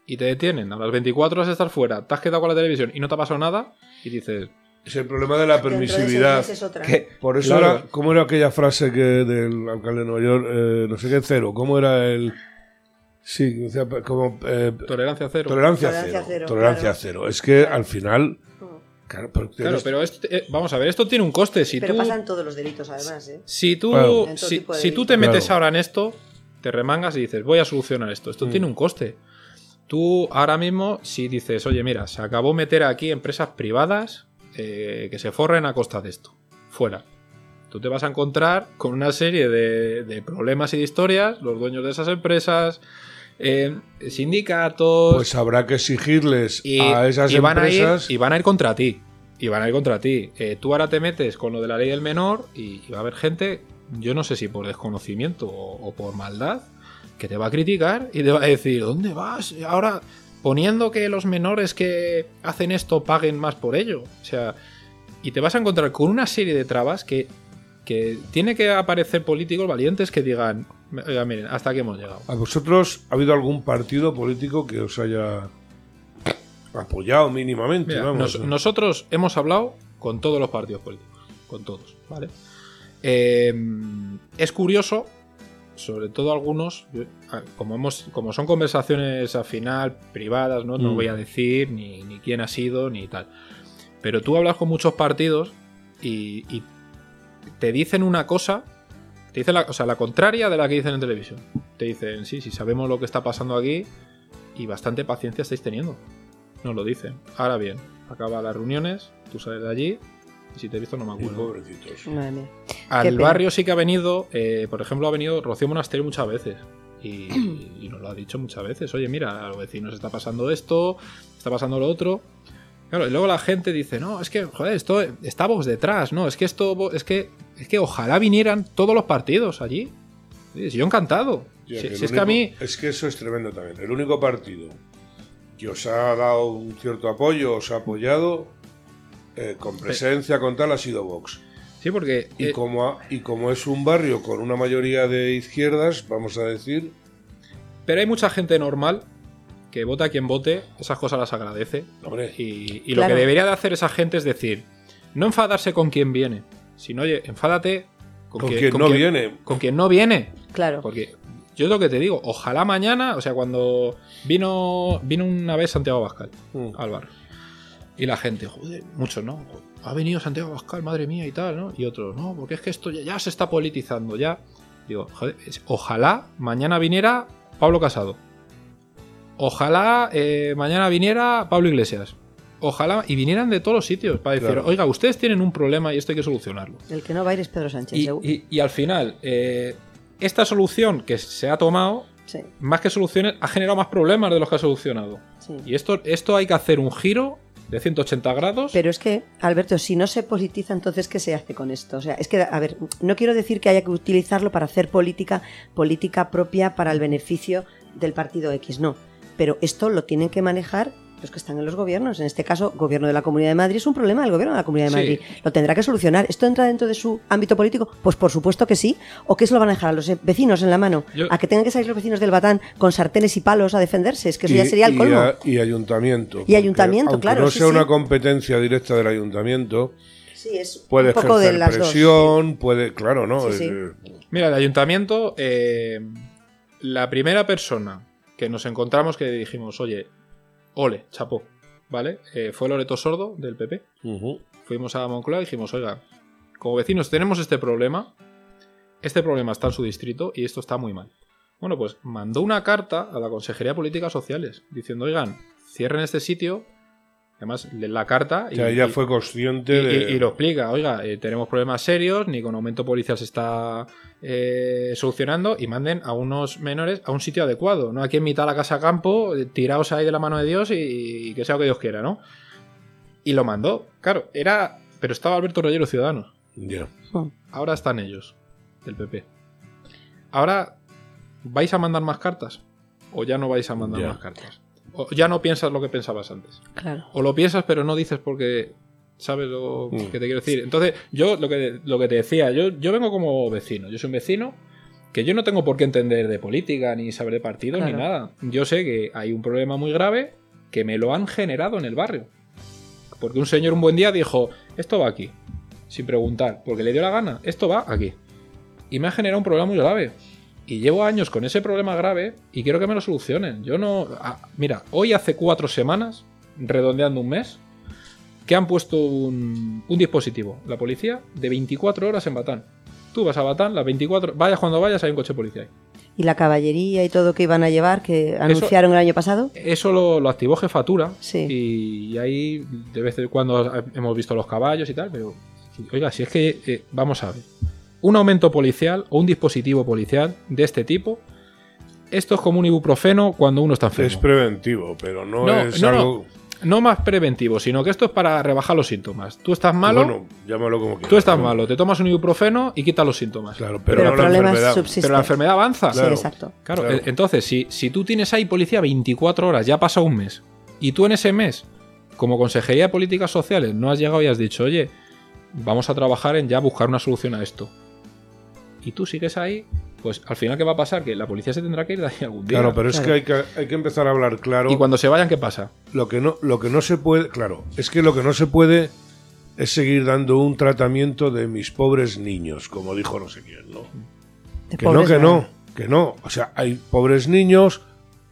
y te detienen. A las 24 horas de estar fuera, te has quedado con la televisión y no te ha pasado nada y dices, Es el problema de la Dentro de permisividad. meses otra. Por eso Claro. era, ¿cómo era aquella frase que del alcalde de Nueva York? Eh, no sé qué cero, ¿cómo era el...? Sí, o sea, como... eh, Tolerancia cero. tolerancia, Tolerancia cero. cero, Tolerancia claro. cero. Es que al final... Claro, pero, Claro, pero esto- eh, vamos a ver, esto tiene un coste. Si Pero tú, pasan todos los delitos, además, ¿eh? si tú, Claro. Si, tipo de si tú te metes Claro. ahora en esto, te remangas y dices, voy a solucionar esto. Esto Mm. tiene un coste. Tú ahora mismo, si dices, oye, mira, se acabó meter aquí empresas privadas eh, que se forren a costa de esto, fuera. Tú te vas a encontrar con una serie de, de problemas y de historias, los dueños de esas empresas, eh, sindicatos, Pues habrá que exigirles y, a esas y van a ir, empresas... y van a ir contra ti. y van a ir contra ti. Eh, tú ahora te metes con lo de la ley del menor y, y va a haber gente, yo no sé si por desconocimiento o, o por maldad, que te va a criticar y te va a decir, ¿dónde vas? Ahora poniendo que los menores que hacen esto paguen más por ello. O sea, y te vas a encontrar con una serie de trabas que, que tiene que aparecer políticos valientes que digan, "Oiga, miren, hasta aquí hemos llegado. ¿A vosotros ha habido algún partido político que os haya apoyado mínimamente? Mira, vamos? nos- nosotros hemos hablado con todos los partidos políticos, con todos, ¿vale? Eh, es curioso, sobre todo algunos, como, hemos, como son conversaciones al final privadas, no, no Mm. voy a decir ni, ni quién ha sido ni tal. Pero tú hablas con muchos partidos y, y te dicen una cosa, te dicen la, o sea, la contraria de la que dicen en televisión. Te dicen, sí, sí, sabemos lo que está pasando aquí y bastante paciencia estáis teniendo. Nos lo dicen. Ahora bien, acaba las reuniones, tú sales de allí y si te he visto no me acuerdo. pobrecitos. Madre mía. Al Qué pena. barrio sí que ha venido, eh, por ejemplo, ha venido Rocío Monasterio muchas veces. Y, y nos lo ha dicho muchas veces. Oye, mira, a los vecinos está pasando esto, está pasando lo otro. Claro, y luego la gente dice, no, es que, joder, esto está Vox detrás, no, es que esto, es que, es que ojalá vinieran todos los partidos allí. Sí, yo encantado. Ya, Si, que si el es que a mí, es que eso es tremendo también. El único partido que os ha dado un cierto apoyo, os ha apoyado eh, con presencia, con tal, ha sido Vox. sí, porque Y, eh, como ha- y como es un barrio con una mayoría de izquierdas, vamos a decir, Pero hay mucha gente normal que vota a quien vote, esas cosas las agradece. hombre, Y, y Claro. lo que debería de hacer esa gente es decir, no enfadarse con quien viene, sino, oye, enfádate con, con quien, quien con no quien- viene. Con quien no viene. Claro. Porque yo es lo que te digo, ojalá mañana, o sea, cuando vino, vino una vez Santiago Bascal Mm. al bar. Y la gente, joder, muchos, ¿no? Ha venido Santiago Bascal, madre mía, y tal, ¿no? Y otros, no, porque es que esto ya, ya se está politizando, ya. Digo, joder, ojalá mañana viniera Pablo Casado. Ojalá eh, mañana viniera Pablo Iglesias. Ojalá, y vinieran de todos los sitios para decir, Claro. oiga, ustedes tienen un problema y esto hay que solucionarlo. El que no va a ir es Pedro Sánchez. Y, seguro. y- y al final, eh, esta solución que se ha tomado, Sí, más que soluciones, ha generado más problemas de los que ha solucionado. sí. Y esto, esto hay que hacer un giro de 180 grados. Pero es que, Alberto, si no se politiza, entonces ¿qué se hace con esto? O sea, es que, a ver, no quiero decir que haya que utilizarlo para hacer política, política propia para el beneficio del partido X, no. Pero esto lo tienen que manejar los que están en los gobiernos. En este caso, gobierno de la Comunidad de Madrid es un problema del gobierno de la Comunidad de Sí. Madrid. Lo tendrá que solucionar. ¿Esto entra dentro de su ámbito político? Pues por supuesto que sí. ¿O qué se lo van a dejar a los vecinos en la mano? Yo- ¿A que tengan que salir los vecinos del Batán con sartenes y palos a defenderse? Es que eso ya Y- sería el y colmo. a- Y, ayuntamiento. porque ayuntamiento, aunque claro, no sea sí. una competencia directa del ayuntamiento, Sí, es puede un poco de las dos. presión, puede, claro, ¿no? Sí, sí. Mira, el ayuntamiento, eh, la primera persona que nos encontramos que dijimos, oye, ole, chapó, ¿vale? Eh, fue Loreto Sordo del PP. Fuimos a Moncloa y dijimos, oiga, como vecinos tenemos este problema, este problema está en su distrito y esto está muy mal. Bueno, pues mandó una carta a la Consejería de Políticas Sociales diciendo, oigan, cierren este sitio. Además, leen la carta O y, sea, ella y- fue consciente y- de... y lo explica, oiga, eh, tenemos problemas serios, ni con aumento policial se está eh, solucionando y manden a unos menores a un sitio adecuado, no aquí en mitad de la casa campo, eh, tiraos ahí de la mano de Dios y, y que sea lo que Dios quiera, ¿no? Y lo mandó, claro, era... Pero estaba Alberto Reyero Ciudadanos. Ya. Ahora están ellos, del PP. Ahora, ¿vais a mandar más cartas? ¿O ya no vais a mandar más cartas? ¿O ya no piensas lo que pensabas antes? Claro. O lo piensas pero no dices porque sabes lo Mm. que te quiero decir. Entonces, yo lo que, lo que te decía, yo, yo vengo como vecino. Yo soy un vecino que yo no tengo por qué entender de política, ni saber de partidos, ni nada. Yo sé que hay un problema muy grave que me lo han generado en el barrio. Porque un señor un buen día dijo, esto va aquí, sin preguntar, porque le dio la gana, esto va aquí. Y me ha generado un problema muy grave. Y llevo años con ese problema grave y quiero que me lo solucionen. Yo no... ah, mira, hoy hace cuatro semanas, redondeando un mes, que han puesto un, un dispositivo, la policía, de 24 horas en Batán. Tú vas a Batán, las 24... Vayas cuando vayas, hay un coche policía ahí. Y la caballería y todo que iban a llevar, que anunciaron el año pasado. Eso lo, lo activó jefatura. Sí. Y ahí de vez en cuando hemos visto los caballos y tal, pero oiga, si es que eh, vamos a ver, un aumento policial o un dispositivo policial de este tipo, esto es como un ibuprofeno cuando uno está enfermo. Es preventivo, pero no, No, es no, no. algo... no más preventivo, sino que esto es para rebajar los síntomas. Tú estás malo, Bueno, llámalo como quieras. tú estás ¿no? malo, te tomas un ibuprofeno y quitas los síntomas. Claro, Pero, pero, el no la problema enfermedad. Pero la enfermedad avanza. Sí, exacto. Claro, Claro. e- entonces, si, si tú tienes ahí policía 24 horas, ya pasa un mes, y tú en ese mes, como Consejería de Políticas Sociales, no has llegado y has dicho, oye, vamos a trabajar en ya buscar una solución a esto. Y tú sigues ahí, pues al final, ¿qué va a pasar? Que la policía se tendrá que ir de ahí algún día. Claro, pero es Claro. que hay, que hay que empezar a hablar claro. Y cuando se vayan, ¿qué pasa? Lo que no, lo que no se puede, claro, es que lo que no se puede es seguir dando un tratamiento de mis pobres niños, como dijo no sé quién, ¿no? De Que no, que no, que no. O sea, hay pobres niños,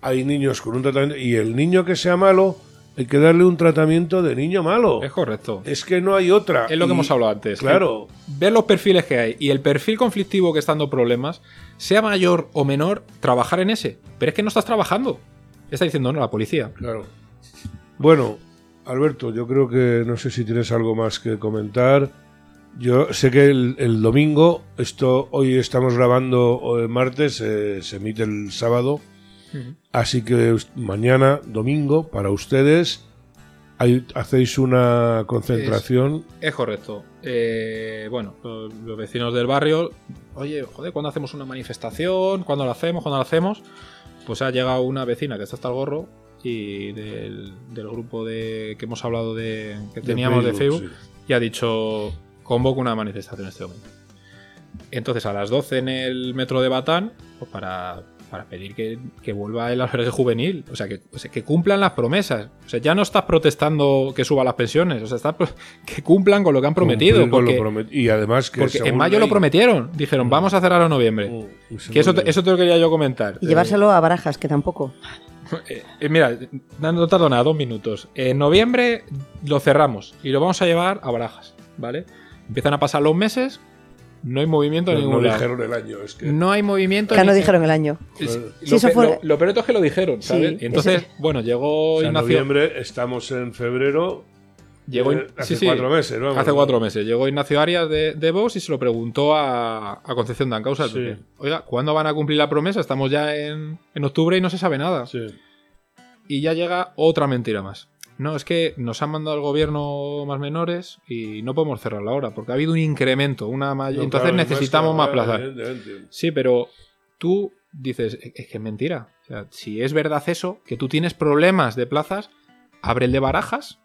hay niños con un tratamiento, y el niño que sea malo, hay que darle un tratamiento de niño malo. Es correcto. Es que no hay otra. Es lo que Y- hemos hablado antes. Claro. Ver los perfiles que hay y el perfil conflictivo que está dando problemas, sea mayor o menor, trabajar en ese. Pero es que no estás trabajando. Está diciendo, no, la policía. Claro. Bueno, Alberto, yo creo que no sé si tienes algo más que comentar. Yo sé que el, el domingo, esto hoy estamos grabando o el martes, eh, se emite el sábado, así que mañana, domingo, para ustedes, hay- hacéis una concentración. Es correcto. Eh, bueno, los, los vecinos del barrio, oye, joder, ¿cuándo hacemos una manifestación? ¿Cuándo la hacemos? ¿Cuándo la hacemos? Pues ha llegado una vecina que está hasta el gorro y del, del grupo de que hemos hablado de que teníamos de Facebook, sí. y ha dicho convoco una manifestación en este momento. Entonces a las 12 en el metro de Batán, pues para, para pedir que, que vuelva el albergue juvenil, o sea, que, o sea, que cumplan las promesas. O sea, ya no estás protestando que suban las pensiones, o sea, estás que cumplan con lo que han prometido. Porque, promet- y además que porque en mayo lo prometieron, dijeron, vamos a cerrar en noviembre. Mm, Que eso te, eso te lo quería yo comentar. Y llevárselo a barajas, que tampoco. Eh, eh, mira, no no tardo nada, dos minutos. En noviembre lo cerramos y lo vamos a llevar a Barajas, ¿vale? Empiezan a pasar los meses, no hay movimiento en no, ningún no lado. dijeron el año, es que No hay movimiento. Que no ni- dijeron el año. Es- Sí, lo, eso fue- lo- lo peor es que lo dijeron, ¿sabes? Sí, Y entonces, ese- bueno, llegó o sea, en Ignacio. noviembre, estamos en febrero, Llegó, eh, hace sí, sí, cuatro meses, vamos. Hace cuatro meses. Llegó Ignacio Arias de, de Vox y se lo preguntó a, a Concepción Dancausa. Oiga, ¿cuándo van a cumplir la promesa? Estamos ya en, en octubre y no se sabe nada. Sí. Y ya llega otra mentira más. No, es que nos han mandado al gobierno más menores y no podemos cerrarla ahora porque ha habido un incremento, una may- No, Entonces claro, necesitamos más plazas. Sí, pero tú dices, es que es mentira. O sea, si es verdad eso, que tú tienes problemas de plazas, abre el de barajas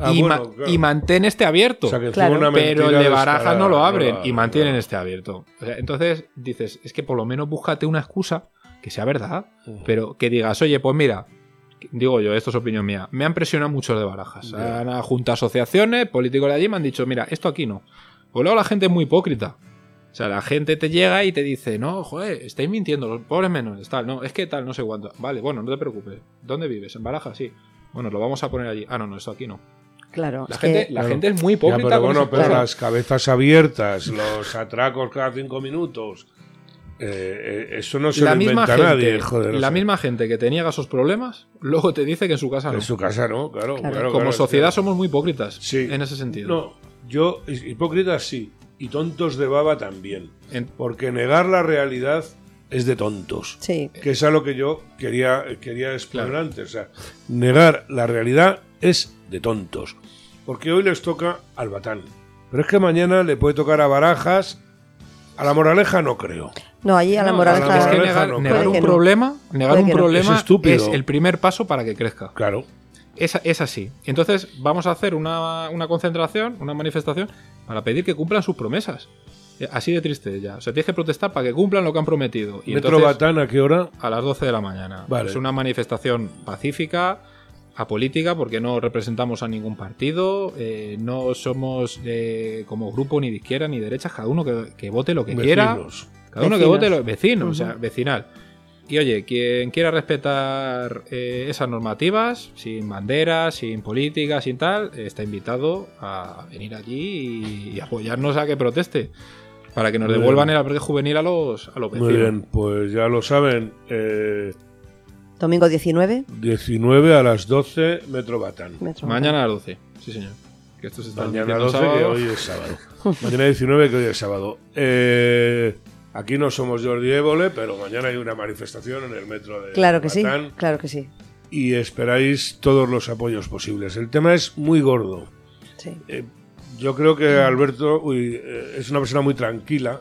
Ah, y, bueno, ma- claro. y mantén este abierto. O sea, que Claro. pero el de barajas no lo abren no y mantienen claro. este abierto. O sea, entonces dices, es que por lo menos búscate una excusa que sea verdad, pero que digas, oye, pues mira, digo yo, esto es opinión mía, me han presionado muchos de barajas. Ya. Han juntado asociaciones, políticos de allí me han dicho, mira, esto aquí no. Pues luego la gente es muy hipócrita. O sea, la gente te llega y te dice, no, joder, estáis mintiendo, los pobres menores, tal, no, es que tal, no sé cuánto. Vale, bueno, no te preocupes. ¿Dónde vives? ¿En Barajas? Sí. Bueno, lo vamos a poner allí. Ah, no, no, esto aquí no. Claro. La, gente, que- la Claro. gente es muy Ya, hipócrita. pero con bueno, pero las cabezas abiertas, los atracos cada cinco minutos, eh, eh, eso no se la lo misma inventa gente, nadie, joder. o la sea, misma gente que te niega esos problemas, luego te dice que en su casa no. En su casa no, claro. Claro. claro, Como claro, sociedad somos muy hipócritas Sí. en ese sentido. No, yo, hipócritas sí, y tontos de baba también. En- Porque negar la realidad es de tontos. Sí. Que es a lo que yo quería, quería exponer Claro. antes. O sea, negar la realidad es de tontos. Porque hoy les toca al Batán. Pero es que mañana le puede tocar a Barajas. A la Moraleja no creo. No, allí a la No, moraleja. a la es que negar, no. negar Puede un que no. problema, negar un problema Es estúpido. es el primer paso para que crezca. Claro. Es, es así. Entonces vamos a hacer una, una concentración, una manifestación, para pedir que cumplan sus promesas. Eh, Así de triste ya. O sea, tienes que protestar para que cumplan lo que han prometido. Y Metro entonces, Batán, ¿a qué hora? a las 12 de la mañana. Vale. Es una manifestación pacífica, apolítica, porque no representamos a ningún partido, eh, no somos eh, como grupo ni de izquierda ni de derecha, cada uno que, que vote lo que quiera. Cada uno que Vecinos. vote lo vecino, o sea, vecinal. Y oye, quien quiera respetar eh, esas normativas, sin banderas, sin política, sin tal, está invitado a venir allí y, y apoyarnos a que proteste. Para que nos Muy devuelvan bien. el albergue juvenil a los, a los vecinos. Muy bien, pues ya lo saben. eh, Domingo 19. 19 a las 12, Metro Batán. Metro Mañana a las 12. Sí, señor. Que esto se está Mañana emitiendo 12, que sábado. hoy es sábado. mañana 19, que hoy es sábado. Eh, aquí no somos Jordi Évole, pero mañana hay una manifestación en el metro de Claro que sí. Batán. Claro que sí. y esperáis todos los apoyos posibles. El tema es muy gordo. Sí. Eh, yo creo que Alberto uy, eh, es una persona muy tranquila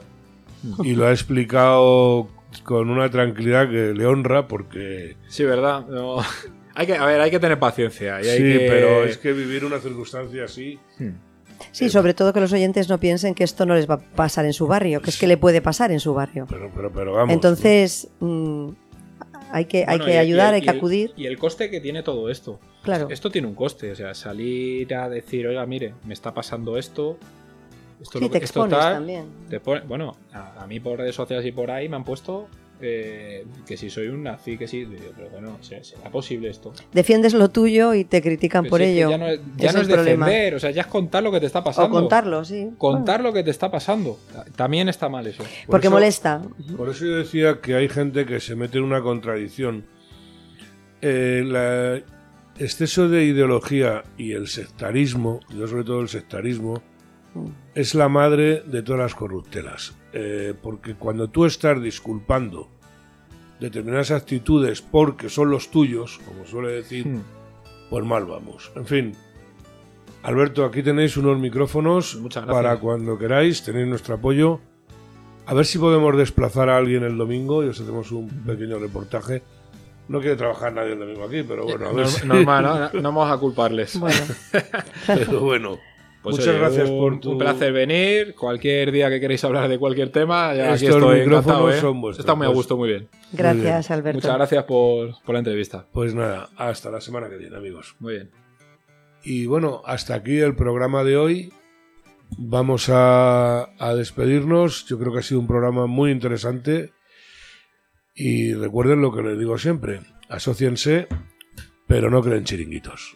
y lo ha explicado con una tranquilidad que le honra porque... Sí, ¿verdad? No. Hay que, a ver, hay que tener paciencia. Y hay sí, que- pero es que vivir una circunstancia así... Hmm. Sí, sobre todo que los oyentes no piensen que esto no les va a pasar en su barrio, que es que le puede pasar en su barrio. Pero, pero, pero vamos. Entonces, mm, hay que, hay que y ayudar, y hay que y el- acudir. Y el coste que tiene todo esto. Claro. Esto tiene un coste. O sea, salir a decir, oiga, mire, me está pasando esto. Esto Sí, lo te esto expones tal", también. te pone- bueno, a, a mí por redes sociales y por ahí me han puesto eh, que si soy un nazi, que sí. Digo, pero bueno, ¿se- ¿será posible esto? Defiendes lo tuyo y te critican Pero por si ello. Ya no, es- no es defender, o sea, ya es contar lo que te está O pasando. contarlo, sí. Contar lo que te está pasando. También está mal eso. Porque eso- molesta. Por eso yo decía que hay gente que se mete en una contradicción. El exceso de ideología y el sectarismo, yo sobre todo el sectarismo, es la madre de todas las corruptelas. Eh, porque cuando tú estás disculpando determinadas actitudes porque son los tuyos, como suele decir, Hmm. pues mal vamos. En fin. Alberto, aquí tenéis unos micrófonos para cuando queráis, tenéis nuestro apoyo. A ver si podemos desplazar a alguien el domingo y os hacemos un pequeño reportaje. No quiere trabajar nadie el domingo aquí, pero bueno, a ver Norm- si- Normal, ¿no? No vamos a culparles. Bueno, pero bueno. Pues, Muchas oye, gracias un- por tu... Un placer venir. Cualquier día que queráis hablar de cualquier tema, ya aquí Estos estoy micrófonos encantado. ¿eh? son vuestros, Está muy a pues. gusto, muy bien. gracias, Alberto. Muchas gracias por, por la entrevista. Pues nada, hasta la semana que viene, amigos. Muy bien. Y bueno, hasta aquí el programa de hoy. Vamos a, a despedirnos. Yo creo que ha sido un programa muy interesante. Y recuerden lo que les digo siempre. Asociense, pero no creen chiringuitos.